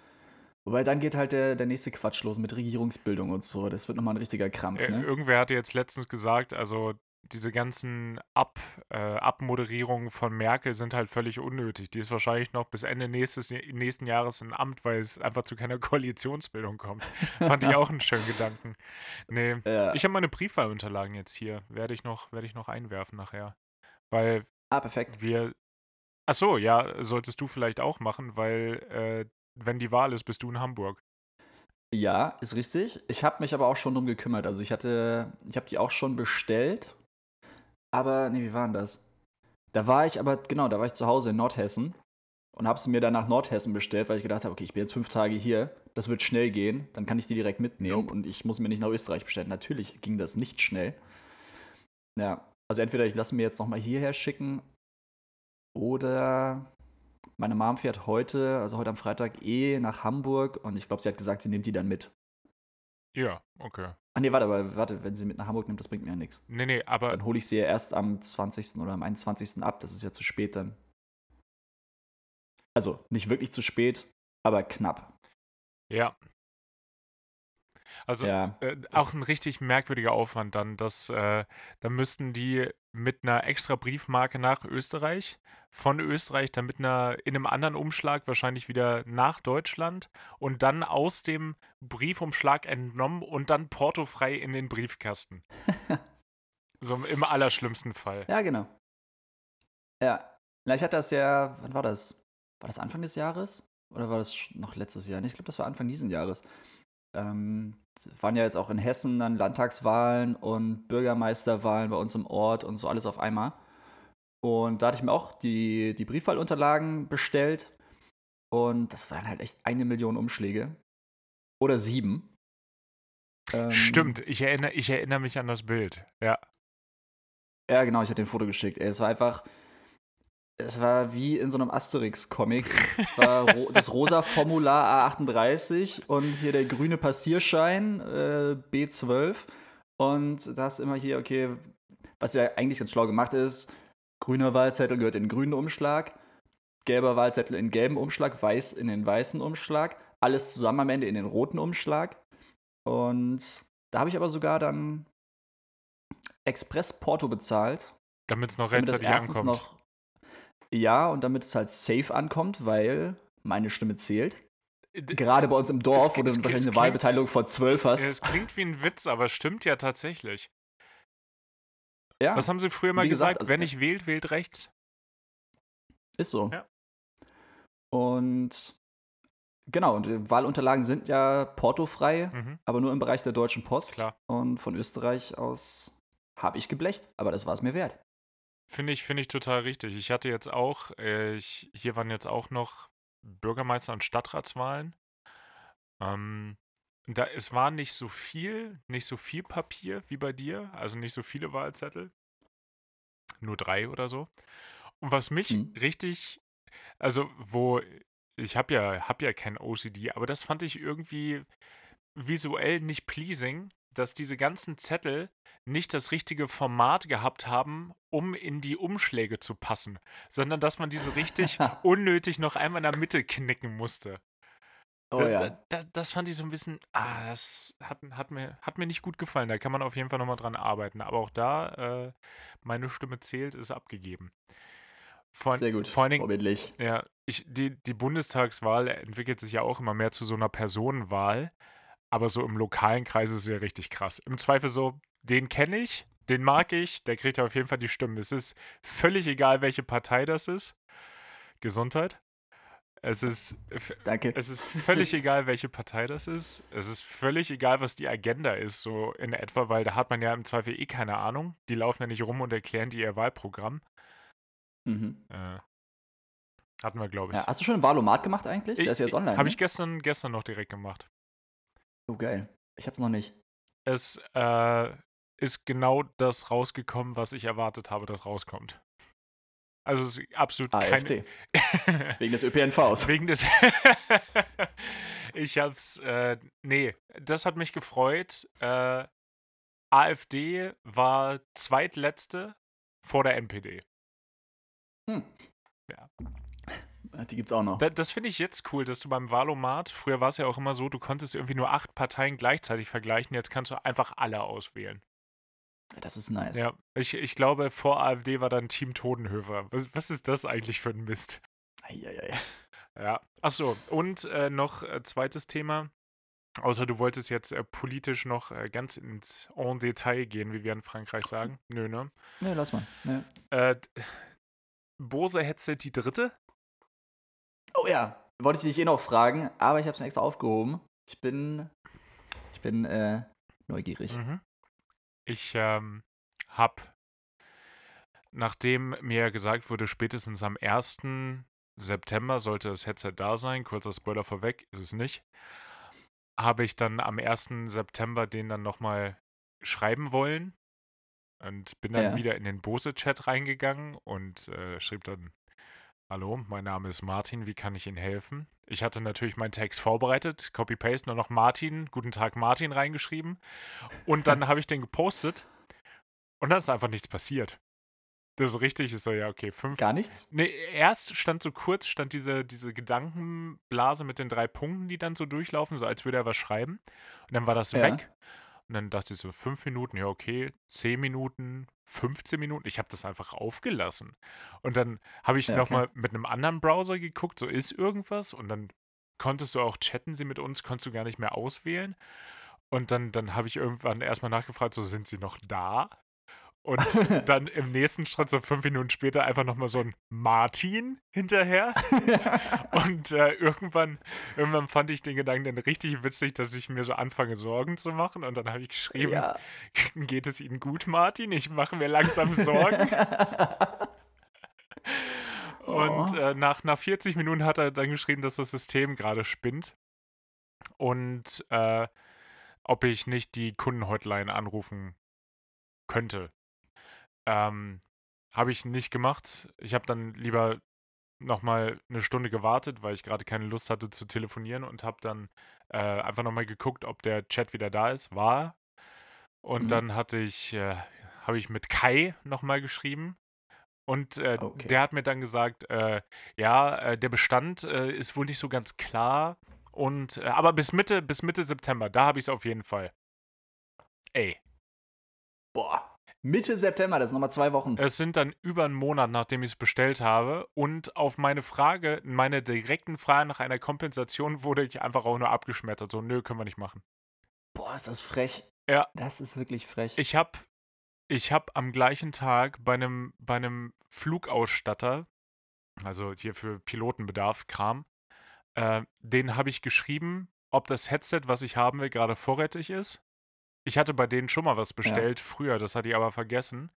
Wobei dann geht halt der, der nächste Quatsch los mit Regierungsbildung und so. Das wird nochmal ein richtiger Krampf, Äh, ne? Irgendwer hatte jetzt letztens gesagt, also diese ganzen Ab, äh, Abmoderierungen von Merkel sind halt völlig unnötig. Die ist wahrscheinlich noch bis Ende nächstes, nächsten Jahres im Amt, weil es einfach zu keiner Koalitionsbildung kommt. Fand ich auch einen schönen Gedanken. Nee, Ja. ich habe meine Briefwahlunterlagen jetzt hier. Werde ich noch, werde ich noch einwerfen nachher. Weil ah, perfekt. wir. Ach so, ja, solltest du vielleicht auch machen, weil äh, wenn die Wahl ist, bist du in Hamburg. Ja, ist richtig. Ich habe mich aber auch schon drum gekümmert. Also ich hatte, ich habe die auch schon bestellt. Aber, nee, wie war denn das? Da war ich aber, genau, da war ich zu Hause in Nordhessen und habe sie mir dann nach Nordhessen bestellt, weil ich gedacht habe, okay, ich bin jetzt fünf Tage hier, das wird schnell gehen, dann kann ich die direkt mitnehmen und ich muss mir nicht nach Österreich bestellen. Natürlich ging das nicht schnell. Ja, also entweder ich lasse mir jetzt nochmal hierher schicken oder meine Mom fährt heute, also heute am Freitag, eh nach Hamburg und ich glaube, sie hat gesagt, sie nimmt die dann mit. Ja, okay. Ach nee, warte, aber warte, wenn sie mit nach Hamburg nimmt, das bringt mir ja nichts. Nee, nee, aber Dann hole ich sie ja erst am 20. oder am 21. ab, das ist ja zu spät dann. Also, nicht wirklich zu spät, aber knapp. ja. Also ja, äh, auch ein richtig merkwürdiger Aufwand dann, dass äh, da müssten die mit einer extra Briefmarke nach Österreich, von Österreich dann mit einer in einem anderen Umschlag wahrscheinlich wieder nach Deutschland und dann aus dem Briefumschlag entnommen und dann portofrei in den Briefkasten. so im allerschlimmsten Fall. ja, genau. Ja, na, ich hatte das ja, wann war das? War das Anfang des Jahres? Oder war das noch letztes Jahr? Ich glaube, das war Anfang diesen Jahres. Ähm, es waren ja jetzt auch in Hessen dann Landtagswahlen und Bürgermeisterwahlen bei uns im Ort und so alles auf einmal. Und da hatte ich mir auch die, die Briefwahlunterlagen bestellt. Und das waren halt echt eine Million Umschläge. Oder sieben. Ähm, Stimmt, ich erinnere, ich erinnere mich an das Bild. Ja. Ja, genau, ich hatte ein Foto geschickt. Ey, es war einfach. Es war wie in so einem Asterix-Comic. Es war ro das rosa Formular A38 und hier der grüne Passierschein äh, B12. Und da du immer hier, okay, was ja eigentlich ganz schlau gemacht ist: grüner Wahlzettel gehört in den grünen Umschlag, gelber Wahlzettel in den gelben Umschlag, weiß in den weißen Umschlag, alles zusammen am Ende in den roten Umschlag. Und da habe ich aber sogar dann Express-Porto bezahlt. Damit es noch rechtzeitig ankommt. noch. Ja, und damit es halt safe ankommt, weil meine Stimme zählt. D- Gerade bei uns im Dorf, wo du wahrscheinlich es eine Wahlbeteiligung von 12 hast. Es klingt wie ein Witz, aber stimmt ja tatsächlich. ja, Was haben sie früher mal gesagt, gesagt? also- Wer nicht wählt, wählt rechts. ist so. Ja. Und genau, und die Wahlunterlagen sind ja portofrei, Mhm, aber nur im Bereich der Deutschen Post. klar. Und von Österreich aus habe ich geblecht, aber das war es mir wert. Finde ich, finde ich total richtig. Ich hatte jetzt auch, äh, ich, hier waren jetzt auch noch Bürgermeister- und Stadtratswahlen. Ähm, da, es war nicht so viel, nicht so viel Papier wie bei dir, also nicht so viele Wahlzettel. Nur drei oder so. Und was mich Mhm. richtig, also wo, ich habe ja, hab ja kein OCD, aber das fand ich irgendwie visuell nicht pleasing, dass diese ganzen Zettel nicht das richtige Format gehabt haben, um in die Umschläge zu passen, sondern dass man die so richtig unnötig noch einmal in der Mitte knicken musste. Oh Da, ja. da, da, das fand ich so ein bisschen, ah, das hat, hat, mir, hat mir nicht gut gefallen. Da kann man auf jeden Fall nochmal dran arbeiten. Aber auch da, äh, meine Stimme zählt, ist abgegeben. Vor, Sehr gut. Vor allen Dingen, Vorbildlich. ja, ich, die, die Bundestagswahl entwickelt sich ja auch immer mehr zu so einer Personenwahl. Aber so im lokalen Kreis ist es ja richtig krass. Im Zweifel so, den kenne ich, den mag ich, der kriegt ja auf jeden Fall die Stimmen. Es ist völlig egal, welche Partei das ist. Gesundheit. Es ist, Danke. es ist völlig egal, welche Partei das ist. Es ist völlig egal, was die Agenda ist, so in etwa, weil da hat man ja im Zweifel eh keine Ahnung. Die laufen ja nicht rum und erklären dir ihr Wahlprogramm. Mhm. Äh, hatten wir, glaube ich. Ja, hast du schon einen Valomat gemacht eigentlich? Der ist jetzt online. Habe ne? ich gestern, gestern noch direkt gemacht. Oh, geil. Ich hab's noch nicht. Es äh, ist genau das rausgekommen, was ich erwartet habe, dass rauskommt. Also es ist absolut keine. AfD. Wegen des ÖPNVs. Wegen des. ich hab's. Äh, nee, das hat mich gefreut. Äh, AfD war zweitletzte vor der NPD. Hm. Ja. Die gibt's auch noch. Da, das finde ich jetzt cool, dass du beim Wahlomat, früher war es ja auch immer so, du konntest irgendwie nur acht Parteien gleichzeitig vergleichen, jetzt kannst du einfach alle auswählen. Das ist nice. Ja, ich, ich glaube, vor AfD war dann Team Todenhöfer. Was, was ist das eigentlich für ein Mist? Eieiei. Ja. Achso, und äh, noch äh, zweites Thema. Außer du wolltest jetzt äh, politisch noch äh, ganz ins en Detail gehen, wie wir in Frankreich sagen. Nö, ne? Ne, lass mal. Ja. Äh, Bose Headset die dritte? Ja, wollte ich dich eh noch fragen, aber ich habe es mir extra aufgehoben. Ich bin, ich bin äh, neugierig. Mhm. Ich ähm, habe, nachdem mir gesagt wurde, spätestens am 1. September sollte das Headset da sein, kurzer Spoiler vorweg, ist es nicht, habe ich dann am 1. September den dann nochmal schreiben wollen und bin dann Ja. wieder in den Bose-Chat reingegangen und äh, schrieb dann, Hallo, mein Name ist Martin, wie kann ich Ihnen helfen? Ich hatte natürlich meinen Text vorbereitet, Copy-Paste, nur noch Martin, guten Tag Martin reingeschrieben und dann habe ich den gepostet und dann ist einfach nichts passiert. Das ist richtig, ist so, ja, okay, fünf. Gar nichts? Nee, erst stand so kurz, stand diese, diese Gedankenblase mit den drei Punkten, die dann so durchlaufen, so als würde er was schreiben. Und dann war das Ja. weg. Und dann dachte ich so, fünf Minuten, ja, okay, zehn Minuten, 15 Minuten. Ich habe das einfach aufgelassen. Und dann habe ich Ja, nochmal mit einem anderen Browser geguckt, so ist irgendwas. Und dann konntest du auch chatten sie mit uns, konntest du gar nicht mehr auswählen. Und dann, dann habe ich irgendwann erstmal nachgefragt, so sind sie noch da? Und dann im nächsten Schritt, so fünf Minuten später, einfach nochmal so ein Martin hinterher. Und äh, irgendwann, irgendwann fand ich den Gedanken dann richtig witzig, dass ich mir so anfange, Sorgen zu machen. Und dann habe ich geschrieben, ja. geht es Ihnen gut, Martin? Ich mache mir langsam Sorgen. Und Oh. äh, nach, nach 40 Minuten hat er dann geschrieben, dass das System gerade spinnt. Und äh, ob ich nicht die Kundenhotline anrufen könnte. Ähm, habe ich nicht gemacht. Ich habe dann lieber nochmal eine Stunde gewartet, weil ich gerade keine Lust hatte zu telefonieren und habe dann äh, einfach nochmal geguckt, ob der Chat wieder da ist. War. Und Mhm. dann hatte ich, äh, habe ich mit Kai nochmal geschrieben. Und äh, Okay. der hat mir dann gesagt, äh, ja, äh, der Bestand äh, ist wohl nicht so ganz klar. Und äh, aber bis Mitte, bis Mitte September, da habe ich es auf jeden Fall. Ey, Boah. Mitte September, das sind nochmal zwei Wochen. es sind dann über einen Monat, nachdem ich es bestellt habe. Und auf meine Frage, meine direkten Fragen nach einer Kompensation wurde ich einfach auch nur abgeschmettert. So, nö, können wir nicht machen. Boah, ist das frech. Ja. Das ist wirklich frech. Ich habe ich hab am gleichen Tag bei einem, bei einem Flugausstatter, also hier für Pilotenbedarf, Kram, äh, den habe ich geschrieben, ob das Headset, was ich haben will, gerade vorrätig ist. Ich hatte bei denen schon mal was bestellt früher, das hatte ich aber vergessen.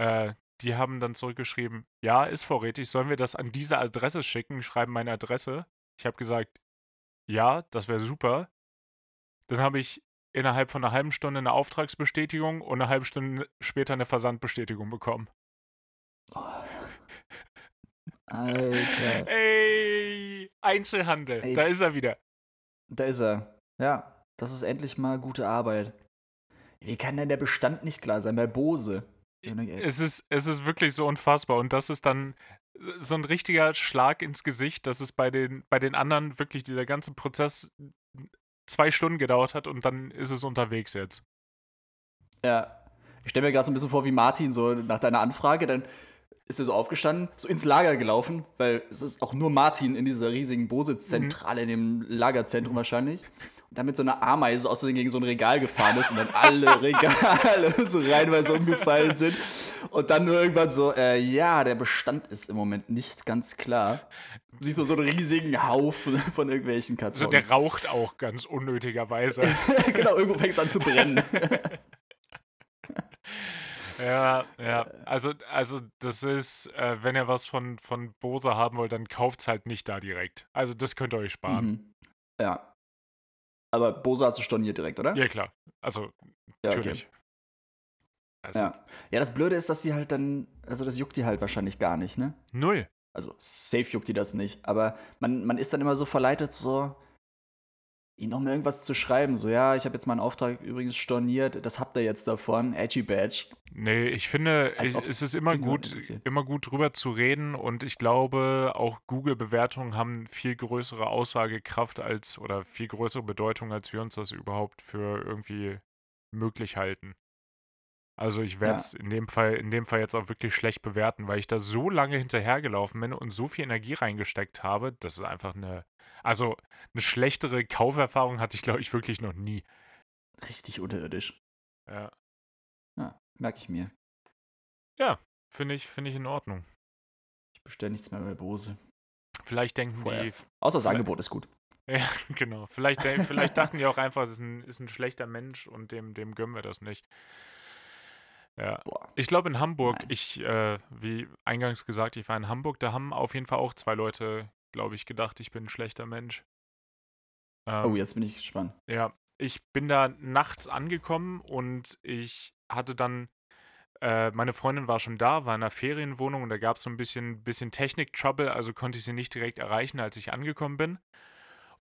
Äh, die haben dann zurückgeschrieben, ja, ist vorrätig, sollen wir das an diese Adresse schicken? Schreiben meine Adresse. Ich habe gesagt, ja, das wäre super. Dann habe ich innerhalb von einer halben Stunde eine Auftragsbestätigung und eine halbe Stunde später eine Versandbestätigung bekommen. Oh. Alter. Ey, Einzelhandel, Ey. da ist er wieder. Da ist er. Ja, das ist endlich mal gute Arbeit. Wie kann denn der Bestand nicht klar sein bei Bose? Es ist, es ist wirklich so unfassbar. Und das ist dann so ein richtiger Schlag ins Gesicht, dass es bei den, bei den anderen wirklich dieser ganze Prozess zwei Stunden gedauert hat und dann ist es unterwegs jetzt. Ja. Ich stelle mir gerade so ein bisschen vor, wie Martin so nach deiner Anfrage, dann ist er so aufgestanden, so ins Lager gelaufen, weil es ist auch nur Martin in dieser riesigen Bose-Zentrale, in dem Lagerzentrum wahrscheinlich. Und dann mit so einer Ameise aus gegen so ein Regal gefahren ist und dann alle Regale so reinweise umgefallen sind. Und dann nur irgendwann so, äh, ja, der Bestand ist im Moment nicht ganz klar. Siehst du so einen riesigen Haufen von irgendwelchen Kartons. Also der raucht auch ganz unnötigerweise. genau, irgendwo fängt es an zu brennen. Ja, ja. Also, also das ist, äh, wenn ihr was von, von Bose haben wollt, dann kauft es halt nicht da direkt. Also das könnt ihr euch sparen. Mhm. Ja. Aber Bose hast du storniert direkt, oder? Ja, klar. Also, Ja, okay. natürlich. Also, Ja. ja, das Blöde ist, dass sie halt dann, also das juckt die halt wahrscheinlich gar nicht, ne? null. Also safe juckt die das nicht. Aber man, man ist dann immer so verleitet, so ihnen noch mal irgendwas zu schreiben. So, ja, ich habe jetzt meinen Auftrag übrigens storniert, das habt ihr jetzt davon, Edgy Badge. Nee, ich finde, ich, es ist immer gut, immer gut drüber zu reden und ich glaube, auch Google-Bewertungen haben viel größere Aussagekraft als oder viel größere Bedeutung, als wir uns das überhaupt für irgendwie möglich halten. Also ich werde es in dem Fall, in dem Fall jetzt auch wirklich schlecht bewerten, weil ich da so lange hinterhergelaufen bin und so viel Energie reingesteckt habe, das ist einfach eine, also eine schlechtere Kauferfahrung hatte ich, glaube ich, wirklich noch nie. Richtig unterirdisch. Ja. Ja, merke ich mir. Finde ich, finde ich in Ordnung. Ich bestelle nichts mehr bei Bose. Vielleicht denken die, Vorerst. Außer das Angebot ist gut. Ja, genau. Vielleicht, vielleicht dachten die auch einfach, es ist ein, ist ein schlechter Mensch und dem, dem gönnen wir das nicht. Ja. Boah. Ich glaube in Hamburg, Nein. ich, äh, wie eingangs gesagt, ich war in Hamburg, da haben auf jeden Fall auch zwei Leute, glaube ich, gedacht, ich bin ein schlechter Mensch. Ähm, Oh, jetzt bin ich gespannt. ja, ich bin da nachts angekommen und ich hatte dann, äh, meine Freundin war schon da, war in einer Ferienwohnung und da gab es so ein bisschen, bisschen Technik-Trouble, also konnte ich sie nicht direkt erreichen, als ich angekommen bin.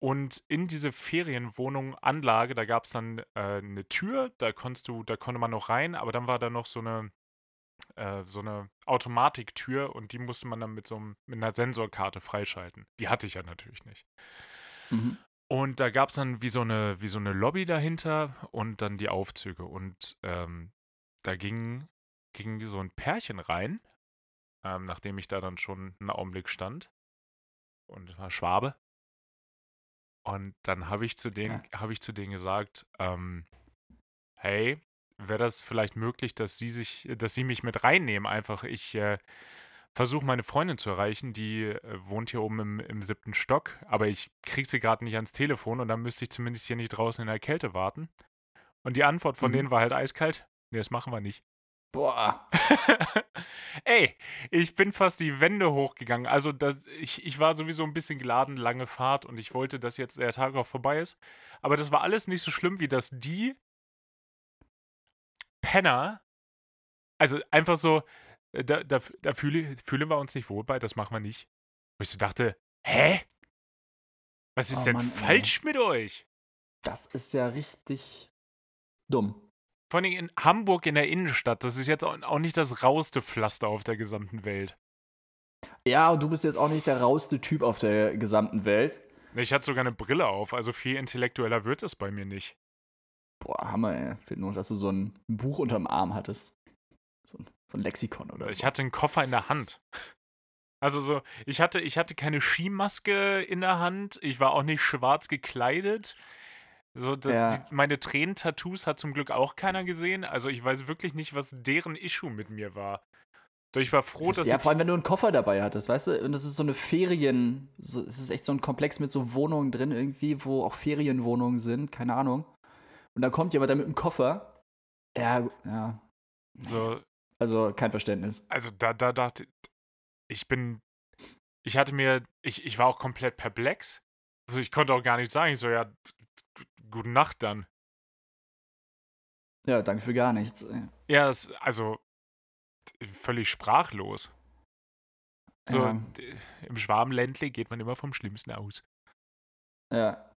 Und in diese Ferienwohnung Anlage, da gab es dann äh, eine Tür, da konntest du, da konnte man noch rein, aber dann war da noch so eine, äh, so eine Automatiktür und die musste man dann mit so einem, mit einer Sensorkarte freischalten. Die hatte ich ja natürlich nicht. Mhm. Und da gab es dann wie so, eine, wie so eine Lobby dahinter und dann die Aufzüge. Und ähm, da ging, ging so ein Pärchen rein, ähm, nachdem ich da dann schon einen Augenblick stand. Und es war Schwabe. Und dann habe ich zu denen, ich zu denen gesagt, ähm, hey, wäre das vielleicht möglich, dass sie sich, dass sie mich mit reinnehmen? Einfach, ich äh, versuche meine Freundin zu erreichen, die äh, wohnt hier oben im, im siebten Stock, aber ich kriege sie gerade nicht ans Telefon und dann müsste ich zumindest hier nicht draußen in der Kälte warten. Und die Antwort von Mhm. denen war halt eiskalt. Nee, das machen wir nicht. Boah. Ey, ich bin fast die Wände hochgegangen. Also das, ich, ich war sowieso ein bisschen geladen, lange Fahrt und ich wollte, dass jetzt der Tag auch vorbei ist. Aber das war alles nicht so schlimm, wie dass die Penner, also einfach so, äh, da, da, da fühle, fühlen wir uns nicht wohl bei, das machen wir nicht. Wo ich so dachte, hä? Was ist Oh denn Mann, ey. falsch mit euch? Das ist ja richtig dumm. Vor allem in Hamburg in der Innenstadt, das ist jetzt auch auch nicht das rauste Pflaster auf der gesamten Welt. Ja, und du bist jetzt auch nicht der rauste Typ auf der gesamten Welt. Ich hatte sogar eine Brille auf, also viel intellektueller wird es bei mir nicht. Boah, Hammer, ey. Fehlt nur, dass du so ein Buch unterm Arm hattest. So ein, so ein Lexikon oder Ich hatte einen Koffer in der Hand. Also so, ich hatte, ich hatte keine Skimaske in der Hand, ich war auch nicht schwarz gekleidet. So, das, Ja. die, meine Tränentattoos hat zum Glück auch keiner gesehen. Also ich weiß wirklich nicht, was deren Issue mit mir war. Doch ich war froh, dass Ja, ich. vor allem, wenn du einen Koffer dabei hattest, weißt du? Und das ist so eine Ferien. So, es ist echt so ein Komplex mit so Wohnungen drin, irgendwie, wo auch Ferienwohnungen sind, keine Ahnung. Und dann kommt jemand da mit einem Koffer. Ja, ja. so, Also kein Verständnis. also da, da dachte ich bin. Ich hatte mir. Ich, ich war auch komplett perplex. Also ich konnte auch gar nichts sagen. Ich so, ja, gute Nacht dann. Ja, danke für gar nichts. Ja, es, also völlig sprachlos. So, Ja. im Schwarmländle geht man immer vom Schlimmsten aus. Ja.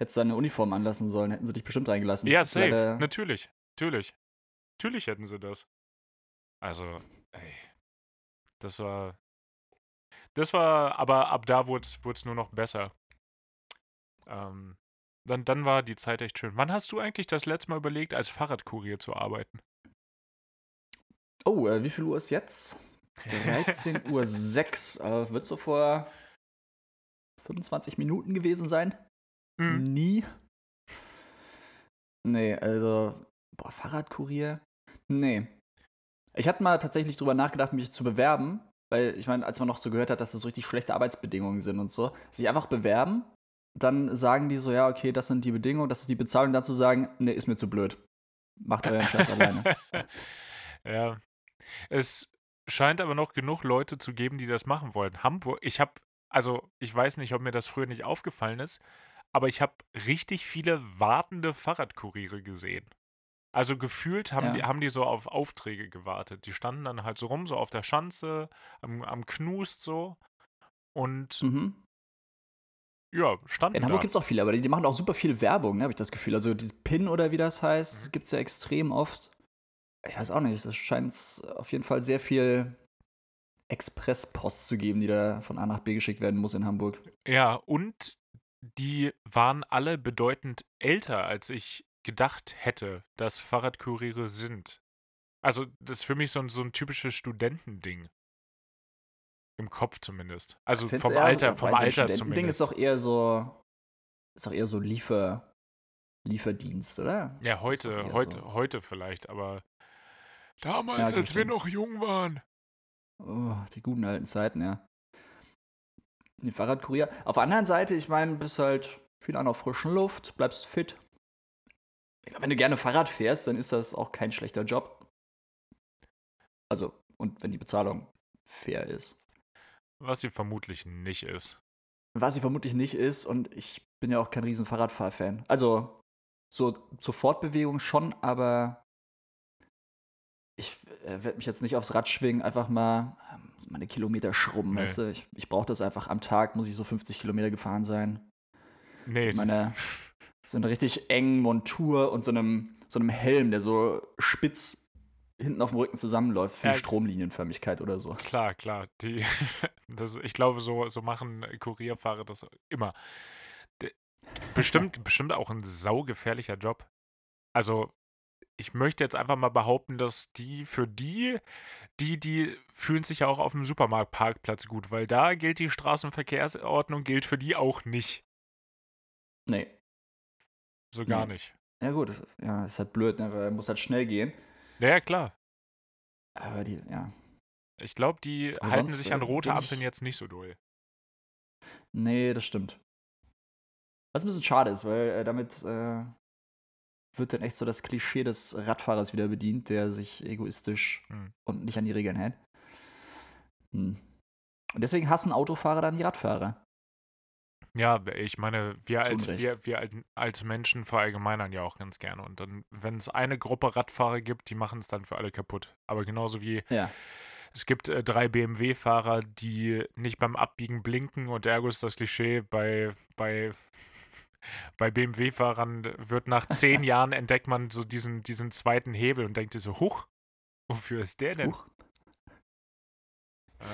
Hättest du eine Uniform anlassen sollen, hätten sie dich bestimmt reingelassen. Ja, safe, leider- natürlich. Natürlich. Natürlich hätten sie das. Also, ey. Das war. Das war, aber ab da wurde es nur noch besser. Ähm, dann, dann war die Zeit echt schön. Wann hast du eigentlich das letzte Mal überlegt, als Fahrradkurier zu arbeiten? Oh, äh, wie viel Uhr ist jetzt? 13.06 Uhr. 6. Äh, wird so vor 25 Minuten gewesen sein? Mhm. Nie. Nee, also, boah, Fahrradkurier? Nee. Ich hatte mal tatsächlich drüber nachgedacht, mich zu bewerben, weil ich meine, als man noch so gehört hat, dass das so richtig schlechte Arbeitsbedingungen sind und so, sich einfach bewerben, dann sagen die so, ja, okay, das sind die Bedingungen, das ist die Bezahlung, dann zu sagen, nee, ist mir zu blöd. Macht euren Scheiß alleine. Ja. Es scheint aber noch genug Leute zu geben, die das machen wollen. Hamburg, ich habe, also ich weiß nicht, ob mir das früher nicht aufgefallen ist, aber ich habe richtig viele wartende Fahrradkuriere gesehen. Also gefühlt haben, Ja. die, haben die so auf Aufträge gewartet. Die standen dann halt so rum, so auf der Schanze, am, am Knust so. Und Mhm. ja, standen In Hamburg gibt es auch viele, aber die, die machen auch super viel Werbung, ne, habe ich das Gefühl. Also die PIN oder wie das heißt, Mhm. gibt es ja extrem oft. Ich weiß auch nicht, das scheint auf jeden Fall sehr viel Expresspost zu geben, die da von A nach B geschickt werden muss in Hamburg. Ja, und die waren alle bedeutend älter, als ich gedacht hätte, dass Fahrradkuriere sind. Also, das ist für mich so ein, so ein typisches Studentending. Im Kopf zumindest. Also Findest vom eher- Alter, vom Alter Studentending zumindest. ist doch eher so, ist doch eher so Liefer, Lieferdienst, oder? ja, heute, heute, so. heute vielleicht, aber damals, Ja, als wir noch jung waren. Oh, die guten alten Zeiten, ja. Die Fahrradkurier. Auf der anderen Seite, ich meine, bist halt viel an der frischen Luft, bleibst fit. Ich glaub, wenn du gerne Fahrrad fährst, dann ist das auch kein schlechter Job. Also, und wenn die Bezahlung fair ist. Was sie vermutlich nicht ist. Was sie vermutlich nicht ist, und ich bin ja auch kein riesen Fahrradfahrfan. Also, so zur Fortbewegung schon, aber ich äh, werde mich jetzt nicht aufs Rad schwingen, einfach mal ähm, meine Kilometer schrubben, Nee. weißt du? Ich, ich brauche das einfach am Tag, muss ich so 50 Kilometer gefahren sein. Nee, Mit meiner so einer richtig engen Montur und so einem, so einem Helm, der so spitz hinten auf dem Rücken zusammenläuft, für Ja. die Stromlinienförmigkeit oder so. Klar, klar. Die, das, ich glaube, so, so machen Kurierfahrer das immer. Bestimmt, bestimmt auch ein saugefährlicher Job. Also, ich möchte jetzt einfach mal behaupten, dass die für die, die, die fühlen sich ja auch auf dem Supermarktparkplatz gut, weil da gilt die Straßenverkehrsordnung, gilt für die auch nicht. Nee. So gar Nee. nicht. Ja, gut, ja, ist halt blöd, ne? weil muss halt schnell gehen. Ja, ja, klar. Aber die, ja. Ich glaube, die Aber halten sich an äh, rote Ampeln jetzt nicht so doll. Nee, das stimmt. Was ein bisschen schade ist, weil äh, damit äh, wird dann echt so das Klischee des Radfahrers wieder bedient, der sich egoistisch Hm. und nicht an die Regeln hält. Hm. Und deswegen hassen Autofahrer dann die Radfahrer. Ja, ich meine, wir als, wir, wir als Menschen verallgemeinern ja auch ganz gerne. Und dann, wenn es eine Gruppe Radfahrer gibt, die machen es dann für alle kaputt. Aber genauso wie Ja. es gibt äh, drei BMW-Fahrer, die nicht beim Abbiegen blinken und ergo ist das Klischee bei, bei, bei BMW-Fahrern wird nach zehn Jahren entdeckt man so diesen, diesen zweiten Hebel und denkt sich so, huch, wofür ist der denn? Huch. Äh,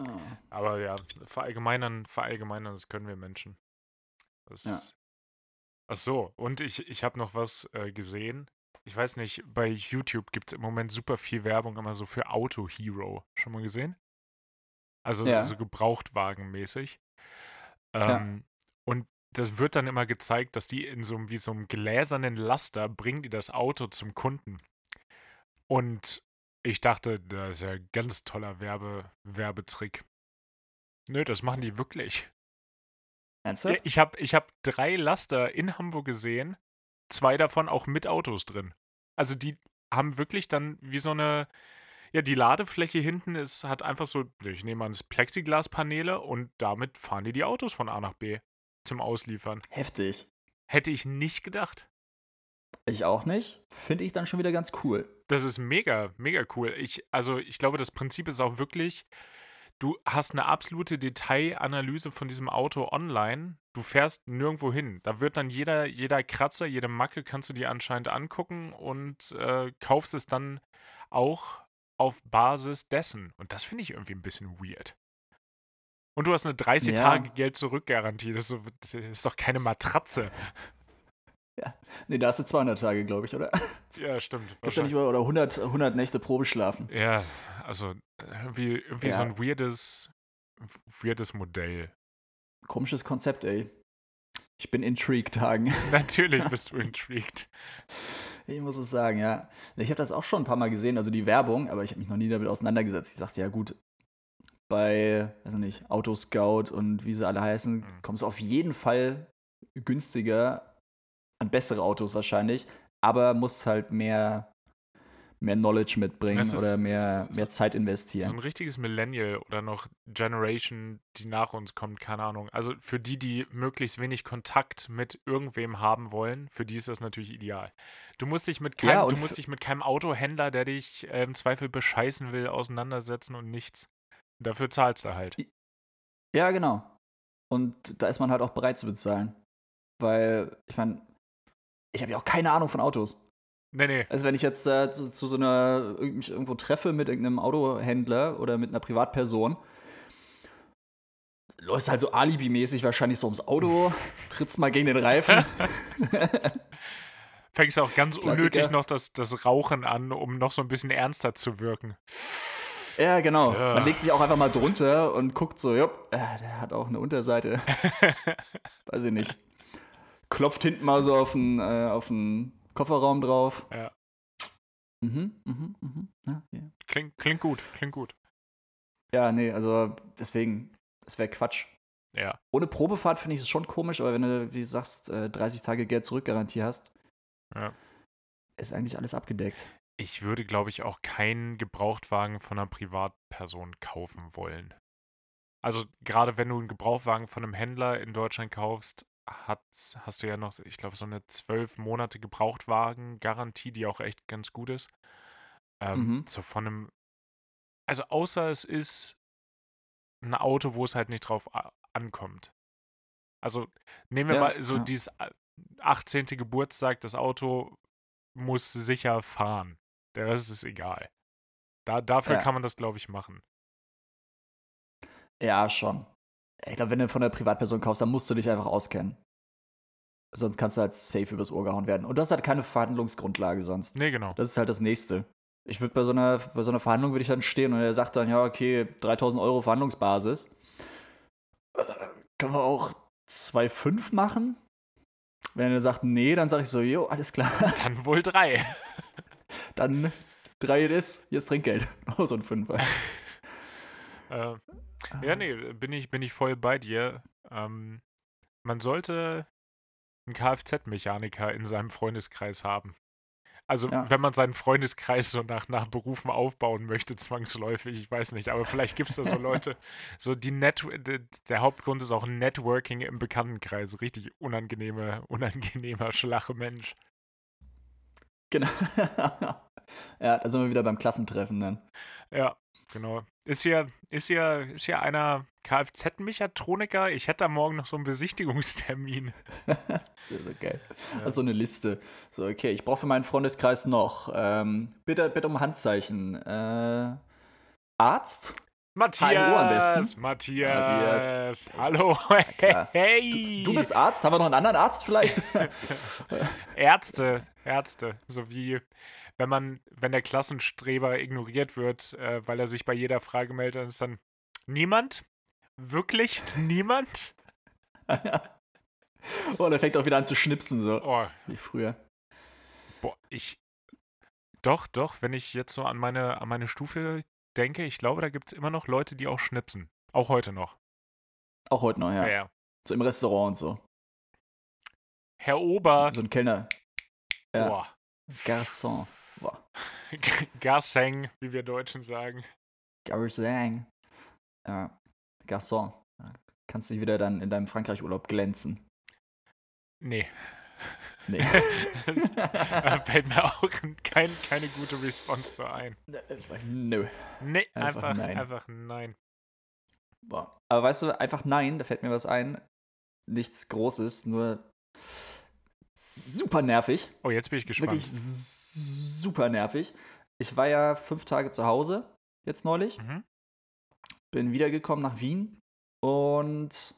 Ah. aber ja, verallgemeinern, verallgemeinern, das können wir Menschen. Das, Ja. Ach so, und ich, ich habe noch was äh, gesehen. Ich weiß nicht, bei YouTube gibt es im Moment super viel Werbung immer so für Auto Hero. Schon mal gesehen? Also Ja. so gebrauchtwagenmäßig. Ja. Ähm, Und das wird dann immer gezeigt, dass die in so einem, wie so einem gläsernen Laster bringen die das Auto zum Kunden. Und ich dachte, das ist ja ein ganz toller Werbe, Werbetrick. Nö, das machen die wirklich. Ja, Ernsthaft? ich habe ich hab drei Laster in Hamburg gesehen, zwei davon auch mit Autos drin. Also die haben wirklich dann wie so eine, ja, die Ladefläche hinten ist, hat einfach so, ich nehme an, Plexiglaspaneele und damit fahren die die Autos von A nach B zum Ausliefern. Heftig. Hätte ich nicht gedacht. Ich auch nicht. Finde ich dann schon wieder ganz cool. Das ist mega, mega cool. Ich, also ich glaube, das Prinzip ist auch wirklich, du hast eine absolute Detailanalyse von diesem Auto online. du fährst nirgendwo hin. Da wird dann jeder, jeder Kratzer, jede Macke kannst du dir anscheinend angucken und äh, kaufst es dann auch auf Basis dessen. Und das finde ich irgendwie ein bisschen weird. Und du hast eine 30 Ja. Tage Geld zurück-Garantie. Das, ist so- doch keine Matratze. Ja. Nee, da hast du 200 Tage, glaube ich, oder? Ja, stimmt. Wahrscheinlich über, oder 100, 100 Nächte Probe schlafen. Ja, also irgendwie, irgendwie so Ja. ein weirdes, weirdes Modell. Komisches Konzept, ey. Ich bin intrigued, Tagen. Natürlich bist du intrigued. Ich muss es sagen, ja. Ich habe das auch schon ein paar Mal gesehen, also die Werbung, aber ich habe mich noch nie damit auseinandergesetzt. Ich dachte, ja gut, bei, weiß ich nicht, Autoscout und wie sie alle heißen, Mhm. kommst du auf jeden Fall günstiger an bessere Autos wahrscheinlich, aber musst halt mehr, mehr Knowledge mitbringen oder mehr, so- mehr Zeit So investieren. ein richtiges Millennial oder noch Generation, die nach uns kommt, keine Ahnung. Also für die, die möglichst wenig Kontakt mit irgendwem haben wollen, für die ist das natürlich ideal. Du musst dich mit keinem, Ja, du musst dich mit keinem Autohändler, der dich äh, im Zweifel bescheißen will, auseinandersetzen und nichts. Dafür zahlst du halt. Ja, genau. Und da ist man halt auch bereit zu bezahlen. Weil, ich meine, ich habe ja auch keine Ahnung von Autos. Nee, nee. Also wenn ich jetzt äh, zu, zu so einer mich irgendwo treffe mit irgendeinem Autohändler oder mit einer Privatperson, läufst halt so alibimäßig wahrscheinlich so ums Auto, trittst mal gegen den Reifen. Fängst auch ganz Klassiker. unnötig noch das, das Rauchen an, um noch so ein bisschen ernster zu wirken. Ja, genau. Ja. Man legt sich auch einfach mal drunter und guckt so, jupp, äh, der hat auch eine Unterseite. Weiß ich nicht. Klopft hinten mal so auf den, äh, auf den Kofferraum drauf. Ja. Mhm, mhm, mhm. Ja, ja. Klingt, klingt gut, klingt gut. ja, nee, also deswegen, das wäre Quatsch. Ja. Ohne Probefahrt finde ich es schon komisch, aber wenn du, wie du sagst, äh, 30 Tage Geld zurückgarantie hast, Ja. ist eigentlich alles abgedeckt. Ich würde, glaube ich, auch keinen Gebrauchtwagen von einer Privatperson kaufen wollen. Also gerade wenn du einen Gebrauchtwagen von einem Händler in Deutschland kaufst, hat, hast du ja noch, ich glaube, so eine zwölf Monate Gebrauchtwagen-Garantie, die auch echt ganz gut ist. Ähm, Mhm. So von einem, also außer es ist ein Auto, wo es halt nicht drauf ankommt. Also nehmen wir Ja, mal so ja. dieses a- 18. Geburtstag, das Auto muss sicher fahren. Der Rest ist egal. Da, dafür Ja. kann man das, glaube ich, machen. Ja, schon. Ich glaube, wenn du von der Privatperson kaufst, dann musst du dich einfach auskennen. Sonst kannst du halt safe übers Ohr gehauen werden. Und das hat keine Verhandlungsgrundlage sonst. Nee, genau. Das ist halt das Nächste. Ich würde bei so einer, bei so einer Verhandlung würde ich dann stehen und er sagt dann, ja, okay, 3000 Euro Verhandlungsbasis. Äh, können wir auch 2,5 machen? Wenn er sagt, nee, dann sage ich so, jo, alles klar. Dann wohl drei. Dann drei ist, hier ist Trinkgeld. Oh, so ein Fünfer. äh, ja, nee, bin ich, bin ich voll bei dir. Ähm, man sollte einen Kfz-Mechaniker in seinem Freundeskreis haben. Also, Ja. wenn man seinen Freundeskreis so nach, nach Berufen aufbauen möchte, zwangsläufig, ich weiß nicht, aber vielleicht gibt es da so Leute, so die Net de- der Hauptgrund ist auch Networking im Bekanntenkreis. Richtig unangenehmer, unangenehmer, schlache Mensch. Genau. ja, da sind wir wieder beim Klassentreffen dann. Ja, genau. Ist hier, ist hier, ist hier einer Kfz-Mechatroniker? Ich hätte da morgen noch so einen Besichtigungstermin. Sehr, sehr geil. Ja. Also eine Liste. So, okay, ich brauche für meinen Freundeskreis noch. Ähm, bitte, bitte um Handzeichen. Äh, Arzt? Matthias, besten. Matthias, hallo, hey, Du bist Arzt? Haben wir noch einen anderen Arzt vielleicht? Ärzte, Ärzte, so wie wenn man, wenn der Klassenstreber ignoriert wird, äh, weil er sich bei jeder Frage meldet, dann ist dann niemand, wirklich niemand. oh, der fängt auch wieder an zu schnipsen, so. Oh, wie früher. boah, ich, doch, doch, wenn ich jetzt so an meine, an meine Stufe denke, ich glaube, da gibt es immer noch Leute, die auch schnipsen, auch heute noch. Auch heute noch, ja. Ja, ja. So im Restaurant und so. Herr Ober, So ein Kellner. Ja. boah, Garçon. Boah. Garseng, wie wir Deutschen sagen. Garçon. Ja. Garçon. Kannst dich wieder dann in deinem Frankreich-Urlaub glänzen. Nee. Nee. Das fällt mir auch kein, keine gute Response so ein. Nö. Nee, Einfach einfach, nein. einfach nein. Boah. Aber weißt du, einfach nein, da fällt mir was ein. nichts Großes, nur super nervig. Oh, jetzt bin ich gespannt. Wirklich super nervig. Ich war ja fünf Tage zu Hause, jetzt neulich. Mhm. Bin wiedergekommen nach Wien und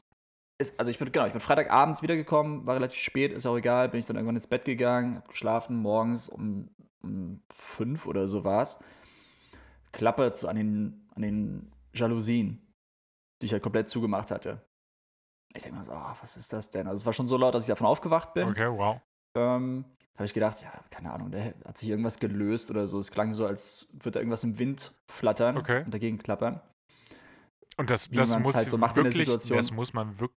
ist, also ich bin, genau, ich bin Freitagabends wiedergekommen, war relativ spät, ist auch egal, bin ich dann irgendwann ins Bett gegangen, hab geschlafen, morgens um, um fünf oder so war es. Klappe zu, an, den, an den Jalousien, die ich halt komplett zugemacht hatte. Ich denke mir so, oh, was ist das denn? Also es war schon so laut, dass ich davon aufgewacht bin. Okay, wow. Ähm, habe ich gedacht, ja, keine Ahnung, da hat sich irgendwas gelöst oder so. Es klang so, als würde da irgendwas im Wind flattern Okay. und dagegen klappern. Und das, das muss halt so macht in der wirklich, Situation. das muss man wirklich,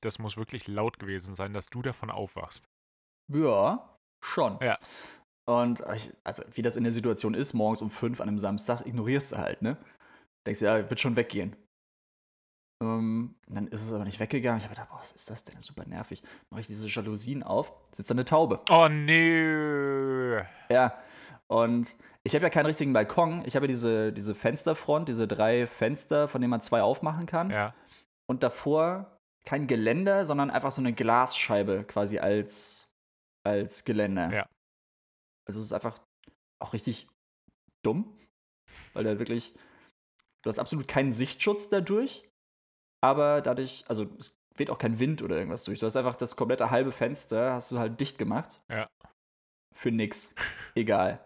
das muss wirklich laut gewesen sein, dass du davon aufwachst. Ja, schon. Ja. Und ich, also, wie das in der Situation ist, morgens um fünf an einem Samstag, ignorierst du halt, ne? Denkst du, ja, wird schon weggehen. Ähm, dann ist es aber nicht weggegangen. Ich habe gedacht, boah, was ist das denn? Super nervig. Mache ich diese Jalousien auf, sitzt da eine Taube. Oh nee. Ja. Und ich habe ja keinen richtigen Balkon. Ich habe ja diese, diese Fensterfront, diese drei Fenster, von denen man zwei aufmachen kann. Ja. Und davor kein Geländer, sondern einfach so eine Glasscheibe quasi als, als Geländer. Ja. Also es ist einfach auch richtig dumm, weil da wirklich, du hast absolut keinen Sichtschutz dadurch, aber dadurch, also es weht auch kein Wind oder irgendwas durch. Du hast einfach das komplette halbe Fenster, hast du halt dicht gemacht. Ja. Für nix. Egal.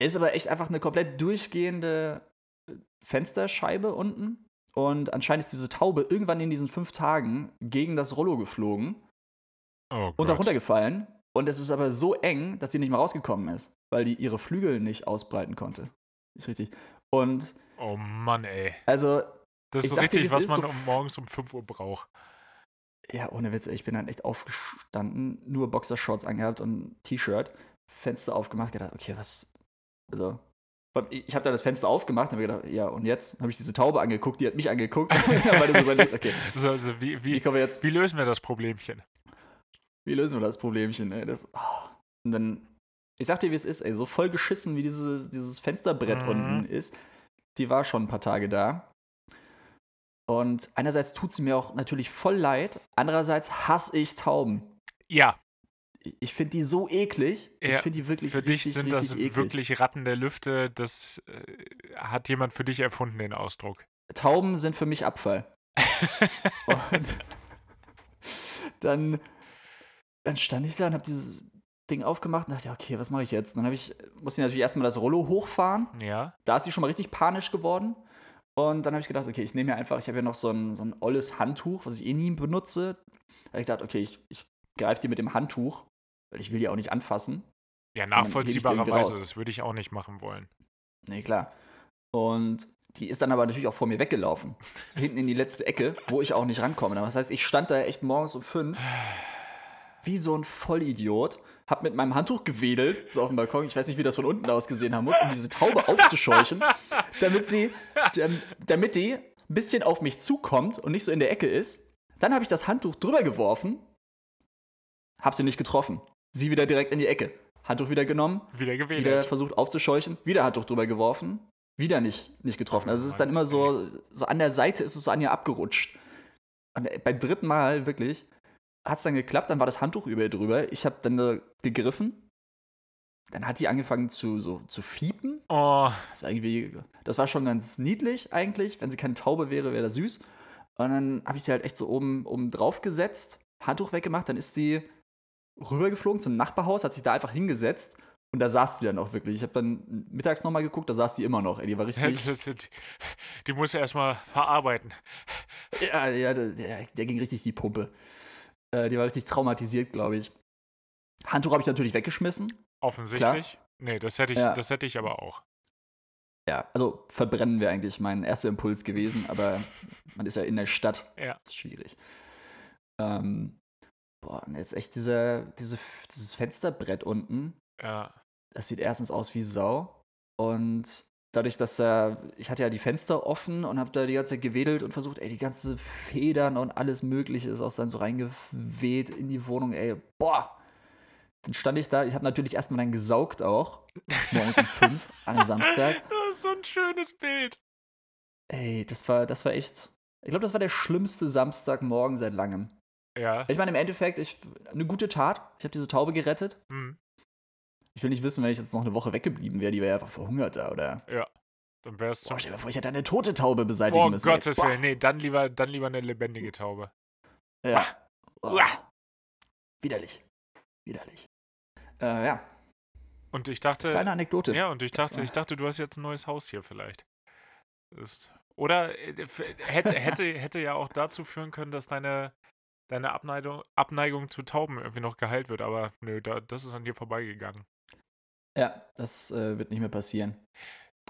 Ist aber echt einfach eine komplett durchgehende äh, Fensterscheibe unten. Und anscheinend ist diese Taube irgendwann in diesen fünf Tagen gegen das Rollo geflogen Oh und da Gott. runtergefallen. Und es ist aber so eng, dass sie nicht mehr rausgekommen ist, weil die ihre Flügel nicht ausbreiten konnte. Ist richtig. Und Oh Mann, ey. also, Das ist dir, richtig, wie's was ist, man so um morgens um 5 Uhr braucht. ja, ohne Witz, ich bin dann echt aufgestanden, nur Boxershorts angehabt und ein T-Shirt, Fenster aufgemacht, gedacht, okay, was, also, ich habe da das Fenster aufgemacht und habe gedacht, ja, und jetzt habe ich diese Taube angeguckt, die hat mich angeguckt, weil das überlegt, okay, So, also wie, wie wie, kommen wir jetzt, wie lösen wir das Problemchen? wie lösen wir das Problemchen, ey, das, ah. und dann, ich sag dir, wie es ist, ey, so voll geschissen, wie diese, dieses Fensterbrett Mhm. unten ist, die war schon ein paar Tage da. Und einerseits tut sie mir auch natürlich voll leid, andererseits hasse ich Tauben. Ja, Ich finde die so eklig. ich Ja, finde die wirklich für dich richtig, sind das eklig. wirklich Ratten der Lüfte. Das äh, hat jemand für dich erfunden, den Ausdruck. Tauben sind für mich Abfall. Und dann, dann stand ich da und habe dieses Ding aufgemacht und dachte, ja, okay, was mache ich jetzt? Dann habe ich, musste ich natürlich erstmal das Rollo hochfahren. ja. Da ist die schon mal richtig panisch geworden. Und dann habe ich gedacht, okay, ich nehme mir einfach, ich habe ja noch so ein, so ein olles Handtuch, was ich eh nie benutze. Da habe ich gedacht, okay, ich, ich greife die mit dem Handtuch, weil ich will die auch nicht anfassen. Ja, nachvollziehbarerweise. Das würde ich auch nicht machen wollen. Nee, klar. Und die ist dann aber natürlich auch vor mir weggelaufen. Hinten in die letzte Ecke, wo ich auch nicht rankomme. Das heißt, ich stand da echt morgens um fünf, wie so ein Vollidiot, hab mit meinem Handtuch gewedelt, so auf dem Balkon. Ich weiß nicht, wie das von unten ausgesehen haben muss, um diese Taube aufzuscheuchen, damit sie, dam- damit die ein bisschen auf mich zukommt und nicht so in der Ecke ist. Dann habe ich das Handtuch drüber geworfen, hab sie nicht getroffen. Sie wieder direkt in die Ecke. Handtuch wieder genommen, Wieder gewählt. wieder versucht aufzuscheuchen, wieder Handtuch drüber geworfen, wieder nicht, nicht getroffen. Also es ist dann immer so, so an der Seite ist es so an ihr abgerutscht. Und äh, beim dritten Mal wirklich hat es dann geklappt, dann war das Handtuch über ihr drüber. Ich habe dann äh, gegriffen. Dann hat die angefangen zu, so, zu fiepen. Oh, Das war irgendwie, das war schon ganz niedlich eigentlich. Wenn sie keine Taube wäre, wäre das süß. Und dann habe ich sie halt echt so oben, oben drauf gesetzt, Handtuch weggemacht, dann ist die rübergeflogen zum Nachbarhaus, hat sich da einfach hingesetzt und da saß die dann auch wirklich. Ich habe dann mittags nochmal geguckt, da saß die immer noch. Ey, die war richtig. die, die muss er erstmal verarbeiten. ja, ja, der, der, ging richtig die Pumpe. Äh, die war richtig traumatisiert, glaube ich. Handtuch habe ich natürlich weggeschmissen. Offensichtlich. Nee, das hätte ich, Ja. das hätte ich aber auch. Ja, also verbrennen wäre eigentlich mein erster Impuls gewesen, aber man ist ja in der Stadt. Ja. Das ist schwierig. Ähm, boah, und jetzt echt dieser, diese, dieses Fensterbrett unten, Ja. das sieht erstens aus wie Sau. Und dadurch, dass da, ich hatte ja die Fenster offen und habe da die ganze Zeit gewedelt und versucht, ey, die ganze Federn und alles Mögliche ist auch dann so reingeweht in die Wohnung, ey, boah. Dann stand ich da, ich habe natürlich erstmal dann gesaugt auch, morgens um fünf an einem Samstag. Das ist so ein schönes Bild. Ey, das war, das war echt, Ich glaube, das war der schlimmste Samstagmorgen seit langem. Ja. Ich meine, im Endeffekt, ich, eine gute Tat. Ich habe diese Taube gerettet. Hm. Ich will nicht wissen, wenn ich jetzt noch eine Woche weggeblieben wäre, die wäre einfach verhungert da, oder? Ja. Dann wär's Boah, stell dir vor, ich hätte eine tote Taube beseitigen Oh müssen. ey. Gottes. Willen. Nee, dann lieber, dann lieber eine lebendige Taube. Ja. Oh. Uah. Widerlich. Widerlich. Äh, ja, Und ich dachte. kleine Anekdote. Ja, und ich dachte, ich dachte, du hast jetzt ein neues Haus hier vielleicht. Ist, oder äh, hätte, hätte, hätte ja auch dazu führen können, dass deine, deine Abneigung, Abneigung zu Tauben irgendwie noch geheilt wird, aber nö, da, das ist an dir vorbeigegangen. Ja, das äh, wird nicht mehr passieren.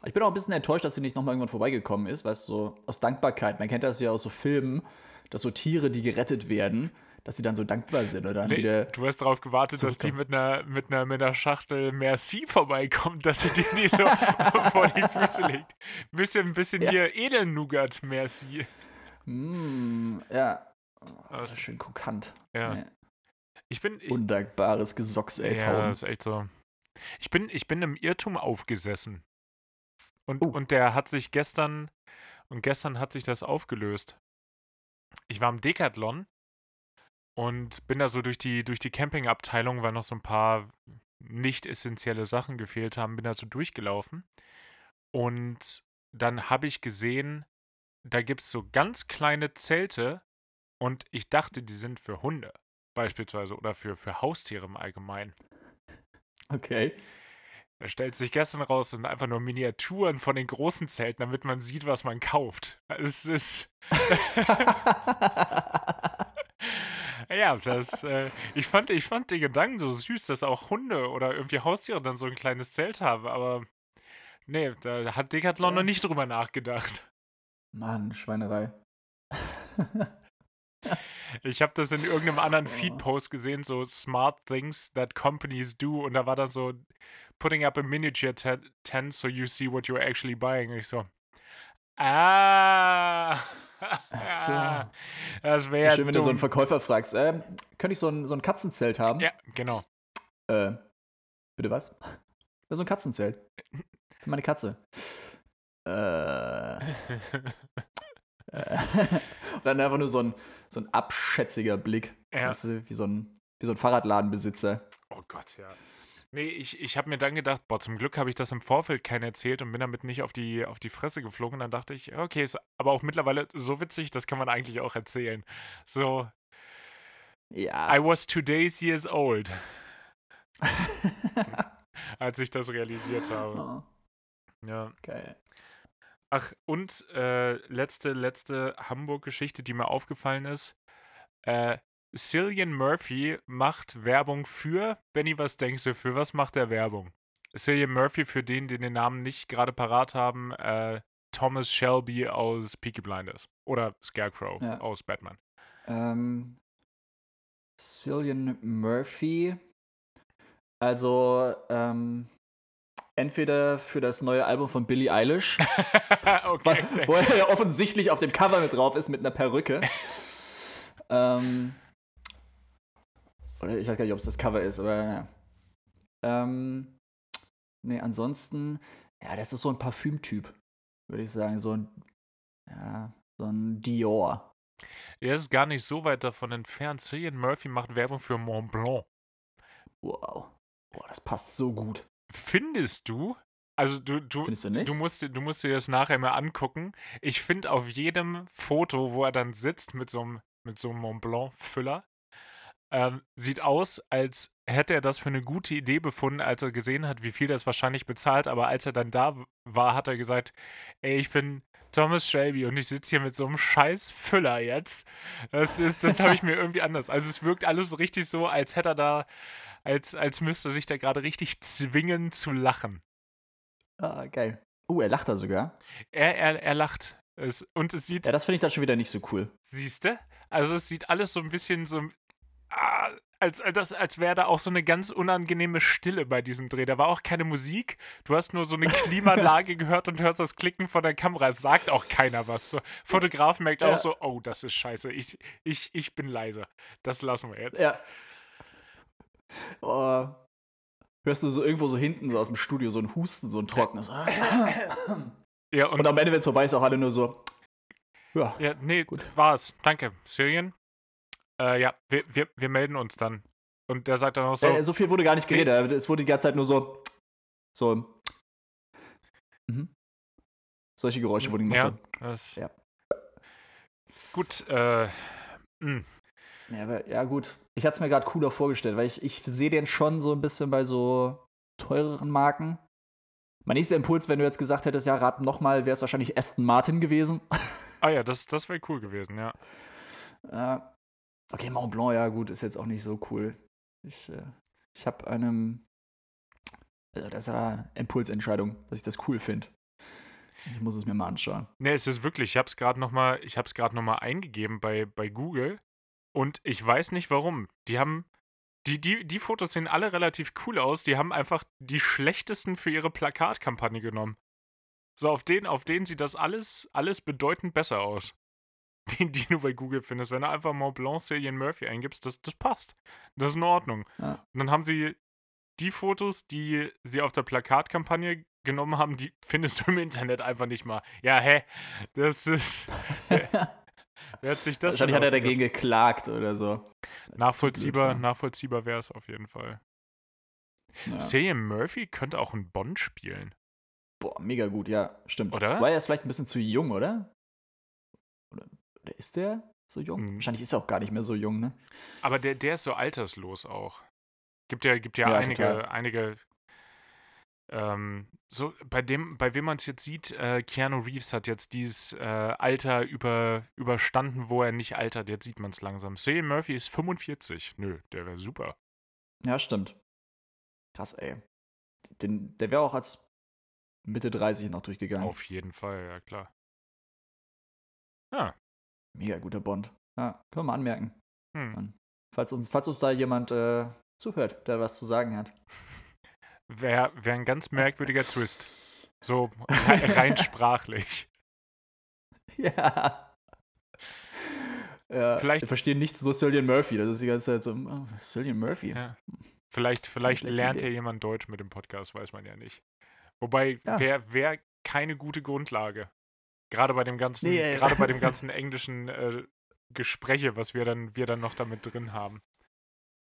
Ich bin auch ein bisschen enttäuscht, dass sie nicht nochmal irgendwann vorbeigekommen ist, weißt du, so aus Dankbarkeit. Man kennt das ja aus so Filmen, dass so Tiere, die gerettet werden, dass sie dann so dankbar sind oder dann Nee, wieder. du hast darauf gewartet, dass die mit einer, mit, einer, mit einer Schachtel Merci vorbeikommt, dass sie dir die so vor die Füße legt. Bisschen, ein bisschen Ja. hier Edelnougat Merci. Mm, ja. Oh, das Also- ist schön krokant. Ja. Nee. Ich bin. Ich, Undankbares Gesocks, ey, ja, Tauben. ist echt so. Ich bin, ich bin im Irrtum aufgesessen. Und, Oh. und der hat sich gestern, und gestern hat sich das aufgelöst. Ich war im Decathlon und bin da so durch die, durch die Campingabteilung, weil noch so ein paar nicht essentielle Sachen gefehlt haben, bin da so durchgelaufen. Und dann habe ich gesehen, da gibt es so ganz kleine Zelte und ich dachte, die sind für Hunde beispielsweise oder für, für Haustiere im Allgemeinen. Okay. Da stellt sich gestern raus, sind einfach nur Miniaturen von den großen Zelten, damit man sieht, was man kauft. Es ist. Ja, das, äh, ich, fand, ich fand den Gedanken so süß, dass auch Hunde oder irgendwie Haustiere dann so ein kleines Zelt haben, aber nee, da hat Decathlon Ja. noch nicht drüber nachgedacht. Mann, Schweinerei. Ich habe das in irgendeinem anderen. Feed-Post gesehen, so Smart Things that Companies do, und da war dann so, putting up a miniature te- tent so you see what you're actually buying. Und ich so, ah, Ach so. das wäre Schön, wenn du so einen dumm. Verkäufer fragst, ähm, könnte ich so ein, so ein Katzenzelt haben? Ja, genau. Äh, bitte was? Das ist so ein Katzenzelt. Für meine Katze. Äh. Und dann einfach nur so ein, so ein abschätziger Blick. Ja. Weißt du, wie so ein, wie so ein Fahrradladenbesitzer. Oh Gott, ja. Nee, ich, ich habe mir dann gedacht, boah, zum Glück habe ich das im Vorfeld keinen erzählt und bin damit nicht auf die, auf die Fresse geflogen. Dann dachte ich, okay, ist aber auch mittlerweile so witzig, das kann man eigentlich auch erzählen. So, Ja. I was two days years old, als ich das realisiert habe. oh, Ja. geil. Ach, und äh, letzte, letzte Hamburg-Geschichte, die mir aufgefallen ist. Äh, Cillian Murphy macht Werbung für. Benny, was denkst du, für was macht er Werbung? Cillian Murphy, für den, die den Namen nicht gerade parat haben, äh, Thomas Shelby aus Peaky Blinders. Oder Scarecrow Ja. aus Batman. Ähm, Cillian Murphy. Also, ähm, entweder für das neue Album von Billie Eilish, okay. wo er ja offensichtlich auf dem Cover mit drauf ist mit einer Perücke. ähm, oder ich weiß gar nicht, ob es das Cover ist, aber ja. Ähm, nee, ansonsten, ja, das ist so ein Parfümtyp, würde ich sagen. So ein, ja, so ein Dior. Er ist gar nicht so weit davon entfernt. Cillian Murphy macht Werbung für Mont Blanc. Wow. Boah, das passt so gut. Findest du? Also du, du, Findest du nicht? Du musst, dir- du musst dir das nachher mal angucken. Ich finde auf jedem Foto, wo er dann sitzt mit so einem, mit so einem Mont Blanc-Füller, ähm, sieht aus, als hätte er das für eine gute Idee befunden, als er gesehen hat, wie viel das wahrscheinlich bezahlt. Aber als er dann da war, hat er gesagt, ey, ich bin Thomas Shelby und ich sitze hier mit so einem scheiß Füller jetzt. Das ist, das habe ich mir irgendwie anders. Also es wirkt alles so richtig so, als hätte er da, als, als müsste sich da gerade richtig zwingen zu lachen. Ah, geil. Uh, er lacht da sogar. Er, er, er lacht. Es, und es sieht, Ja, das finde ich dann schon wieder nicht so cool. siehste, also es sieht alles so ein bisschen so, ah, als, als, als wäre da auch so eine ganz unangenehme Stille bei diesem Dreh. Da war auch keine Musik. Du hast nur so eine Klimaanlage gehört und hörst das Klicken von der Kamera. Es sagt auch keiner was. So, Fotograf merkt Ja. auch so, oh, das ist scheiße. Ich, ich, ich bin leise. Das lassen wir jetzt. Ja. Oh. Hörst du so irgendwo so hinten, so aus dem Studio, so ein Husten, so ein trockenes. Ja, und Und am Ende, wenn es vorbei ist, auch alle nur so. Ja. Ja, nee, Gut. war's. Danke, Cillian. Äh, ja, wir, wir, wir melden uns dann. Und der sagt dann auch so, So, so viel wurde gar nicht geredet. Es wurde die ganze Zeit nur so. So. Mhm. Solche Geräusche wurden gemacht. ja, das, Ja. Gut, äh, mh, Ja, aber, ja, gut. Ich hatte es mir gerade cooler vorgestellt, weil ich, ich sehe den schon so ein bisschen bei so teureren Marken. Mein nächster Impuls, wenn du jetzt gesagt hättest, ja, rat nochmal, wäre es wahrscheinlich Aston Martin gewesen. ah ja, das, das wäre cool gewesen, ja. Äh, okay, Mont Blanc, ja, gut, ist jetzt auch nicht so cool. Ich, äh, ich habe einem. Also, das war eine Impulsentscheidung, dass ich das cool finde. Ich muss es mir mal anschauen. Nee, es ist wirklich, ich habe es gerade nochmal, ich nochmal eingegeben bei, bei Google und ich weiß nicht warum. Die haben, die, die, die Fotos sehen alle relativ cool aus, die haben einfach die schlechtesten für ihre Plakatkampagne genommen. So, auf denen, auf denen sieht das alles, alles bedeutend besser aus. Die, die du bei Google findest. Wenn du einfach Mont Blanc Cillian Murphy eingibst, das, das passt. Das ist in Ordnung. Ja. Und dann haben sie die Fotos, die sie auf der Plakatkampagne genommen haben, die findest du im Internet einfach nicht mal. Ja, hä? Das ist. wer hat sich das Wahrscheinlich hat er dagegen geklagt oder so. Nachvollziehbar, blöd, nachvollziehbar wäre es auf jeden Fall. ja. Cillian Murphy könnte auch in Bond spielen. Boah, mega gut, ja, stimmt. Oder? War er ist vielleicht ein bisschen zu jung, oder? Oder, oder ist der so jung? Mhm. Wahrscheinlich ist er auch gar nicht mehr so jung, ne? Aber der, der ist so alterslos auch. Gibt ja, gibt ja, Ja, einige, total. einige. Ähm, so, bei dem, bei wem man es jetzt sieht, äh, Keanu Reeves hat jetzt dieses äh, Alter über, überstanden, wo er nicht altert. Jetzt sieht man es langsam. Cillian Murphy ist 45. Nö, der wäre super. Ja, stimmt. Krass, ey. Den, der wäre auch als Mitte 30 noch durchgegangen. Auf jeden Fall, ja klar. Ja. Mega guter Bond. Ja, können wir mal anmerken. Hm. Falls uns, falls uns da jemand äh, zuhört, der was zu sagen hat. Wäre wär ein ganz merkwürdiger Twist. So rein, sprachlich. ja. Ja, Vielleicht- wir verstehen nichts nur Cillian Murphy. Das ist die ganze Zeit so, oh, Cillian Murphy. Ja. Vielleicht, vielleicht schlechte lernt ja jemand Deutsch mit dem Podcast, weiß man ja nicht. Wobei, Ja. wäre wär keine gute Grundlage. Gerade bei dem ganzen, Nee, gerade bei dem ganzen englischen äh, Gespräche, was wir dann, wir dann noch damit drin haben.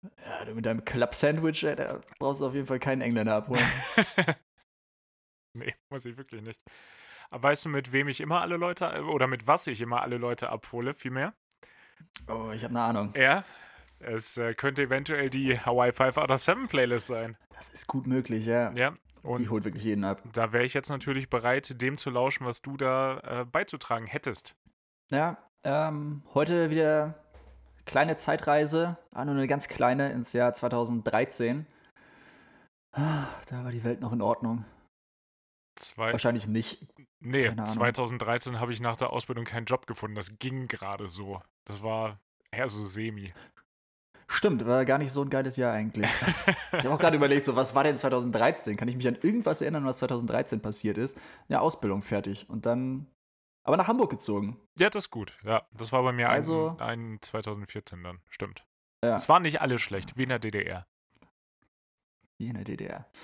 Ja, du mit deinem Club-Sandwich, da brauchst du auf jeden Fall keinen Engländer abholen. nee, muss ich wirklich nicht. Aber weißt du, mit wem ich immer alle Leute, oder mit was ich immer alle Leute abhole, vielmehr? oh, ich habe eine Ahnung. Ja, es äh, könnte eventuell die Hawaii 5 out of 7 Playlist sein. Das ist gut möglich, ja. Ja, Die und holt wirklich jeden ab. da wäre ich jetzt natürlich bereit, dem zu lauschen, was du da äh, beizutragen hättest. Ja, ähm, heute wieder kleine Zeitreise, ah, nur eine ganz kleine ins Jahr 2013. Ah, Da war die Welt noch in Ordnung. Zwei, Wahrscheinlich nicht. nee, keine Ahnung. 2013 habe ich nach der Ausbildung keinen Job gefunden. Das ging gerade so. Das war eher so semi. Stimmt, war gar nicht so ein geiles Jahr eigentlich. Ich habe auch gerade überlegt, so, was war denn 2013? Kann ich mich an irgendwas erinnern, was 2013 passiert ist? Ja, Ausbildung fertig. Und dann aber nach Hamburg gezogen. Ja, das ist gut. Ja, das war bei mir Also- ein, ein 2014 dann. Stimmt. Ja. Es waren nicht alle schlecht, wie in der DDR. Wie in der DDR.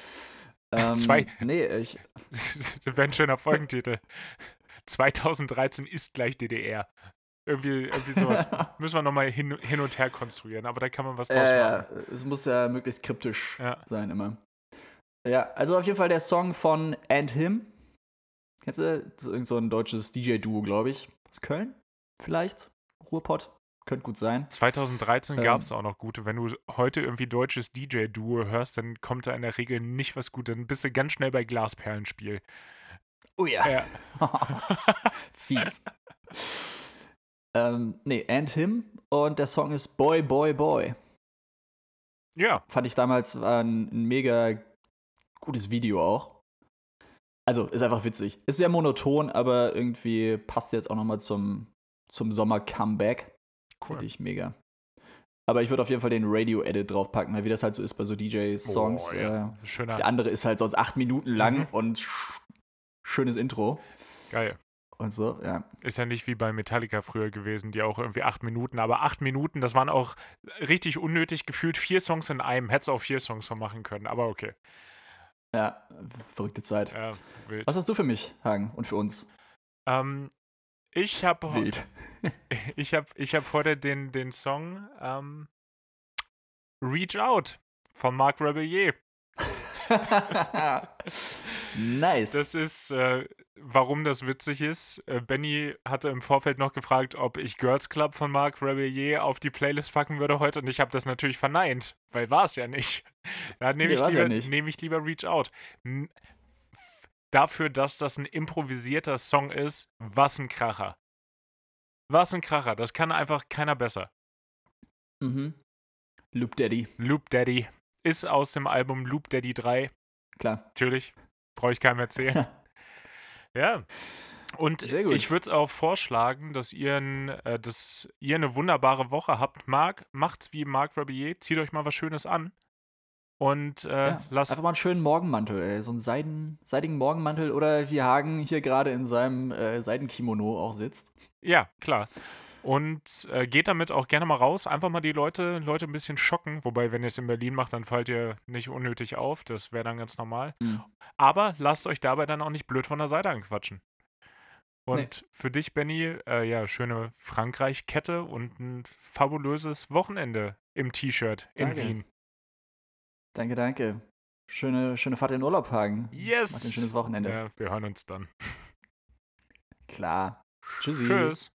Ähm, Zwei. Nee, ich, das wäre ein schöner Folgentitel. 2013 ist gleich DDR. Irgendwie, irgendwie sowas müssen wir nochmal hin, hin und her konstruieren, aber da kann man was draus äh, machen. ja, es muss ja möglichst kryptisch Ja. sein immer. Ja, also auf jeden Fall der Song von And Him. Kennst du? Irgend so ein deutsches DJ-Duo, glaube ich. Aus Köln? Vielleicht? Ruhrpott? Könnte gut sein. 2013 Ähm. gab es auch noch gute. Wenn du heute irgendwie deutsches DJ-Duo hörst, dann kommt da in der Regel nicht was Gutes. Dann bist du ganz schnell bei Glasperlenspiel. Oh ja. Ja. Fies. ähm, nee, And Him. Und der Song ist Boy, Boy, Boy. ja, Fand ich damals war ein, ein mega gutes Video auch. Also, ist einfach witzig. Ist sehr monoton, aber irgendwie passt jetzt auch nochmal zum, zum Sommer-Comeback. cool. Finde ich mega. Aber ich würde auf jeden Fall den Radio-Edit draufpacken, weil wie das halt so ist bei so DJ-Songs. Oh, ja. äh, Schöner, der andere ist halt sonst acht Minuten lang Mhm. und sch schönes Intro. geil. Und so, ja. Ist ja nicht wie bei Metallica früher gewesen, die auch irgendwie acht Minuten, aber acht Minuten, das waren auch richtig unnötig gefühlt vier Songs in einem. Hättest auch vier Songs von machen können, aber okay. Ja, verrückte Zeit. Ja. Was hast du für mich, Hagen, und für uns? Ähm, Ich habe Wild. ich hab, ich hab heute den, den Song ähm, Reach Out von Marc Rebellier. nice. Das ist, äh, warum das witzig ist. Äh, Benny hatte im Vorfeld noch gefragt, ob ich Girls Club von Marc Rebellier auf die Playlist packen würde heute und ich habe das natürlich verneint, weil war es ja nicht. Da nehme Nee, ich, ja lieber- nicht. nehm ich lieber Reach Out. N dafür, dass das ein improvisierter Song ist, was ein Kracher. Was ein Kracher. Das kann einfach keiner besser. mhm. Loop Daddy, Loop Daddy ist aus dem Album Loop Daddy 3. klar. Natürlich. Brauche ich keinem erzählen. ja. Und ich würde es auch vorschlagen, dass ihr, ein, äh, dass ihr eine wunderbare Woche habt. Marc, macht's wie Marc Rabier. Zieht euch mal was Schönes an. Und äh, Ja, lasst. Einfach mal einen schönen Morgenmantel, ey. so einen Seiden, seidigen Morgenmantel oder wie Hagen hier gerade in seinem äh, Seidenkimono auch sitzt. Ja, klar. Und äh, geht damit auch gerne mal raus. Einfach mal die Leute, Leute ein bisschen schocken. Wobei, wenn ihr es in Berlin macht, dann fallt ihr nicht unnötig auf. Das wäre dann ganz normal. Mhm. Aber lasst euch dabei dann auch nicht blöd von der Seite anquatschen. Und Nee. für dich, Benny, äh, ja, schöne Frankreich-Kette und ein fabulöses Wochenende im T-Shirt in Danke. Wien. Danke, danke. Schöne, schöne Fahrt in den Urlaub, Hagen. Yes! Macht ein schönes Wochenende. Ja, wir hören uns dann. Klar. Tschüssi. Tschüss.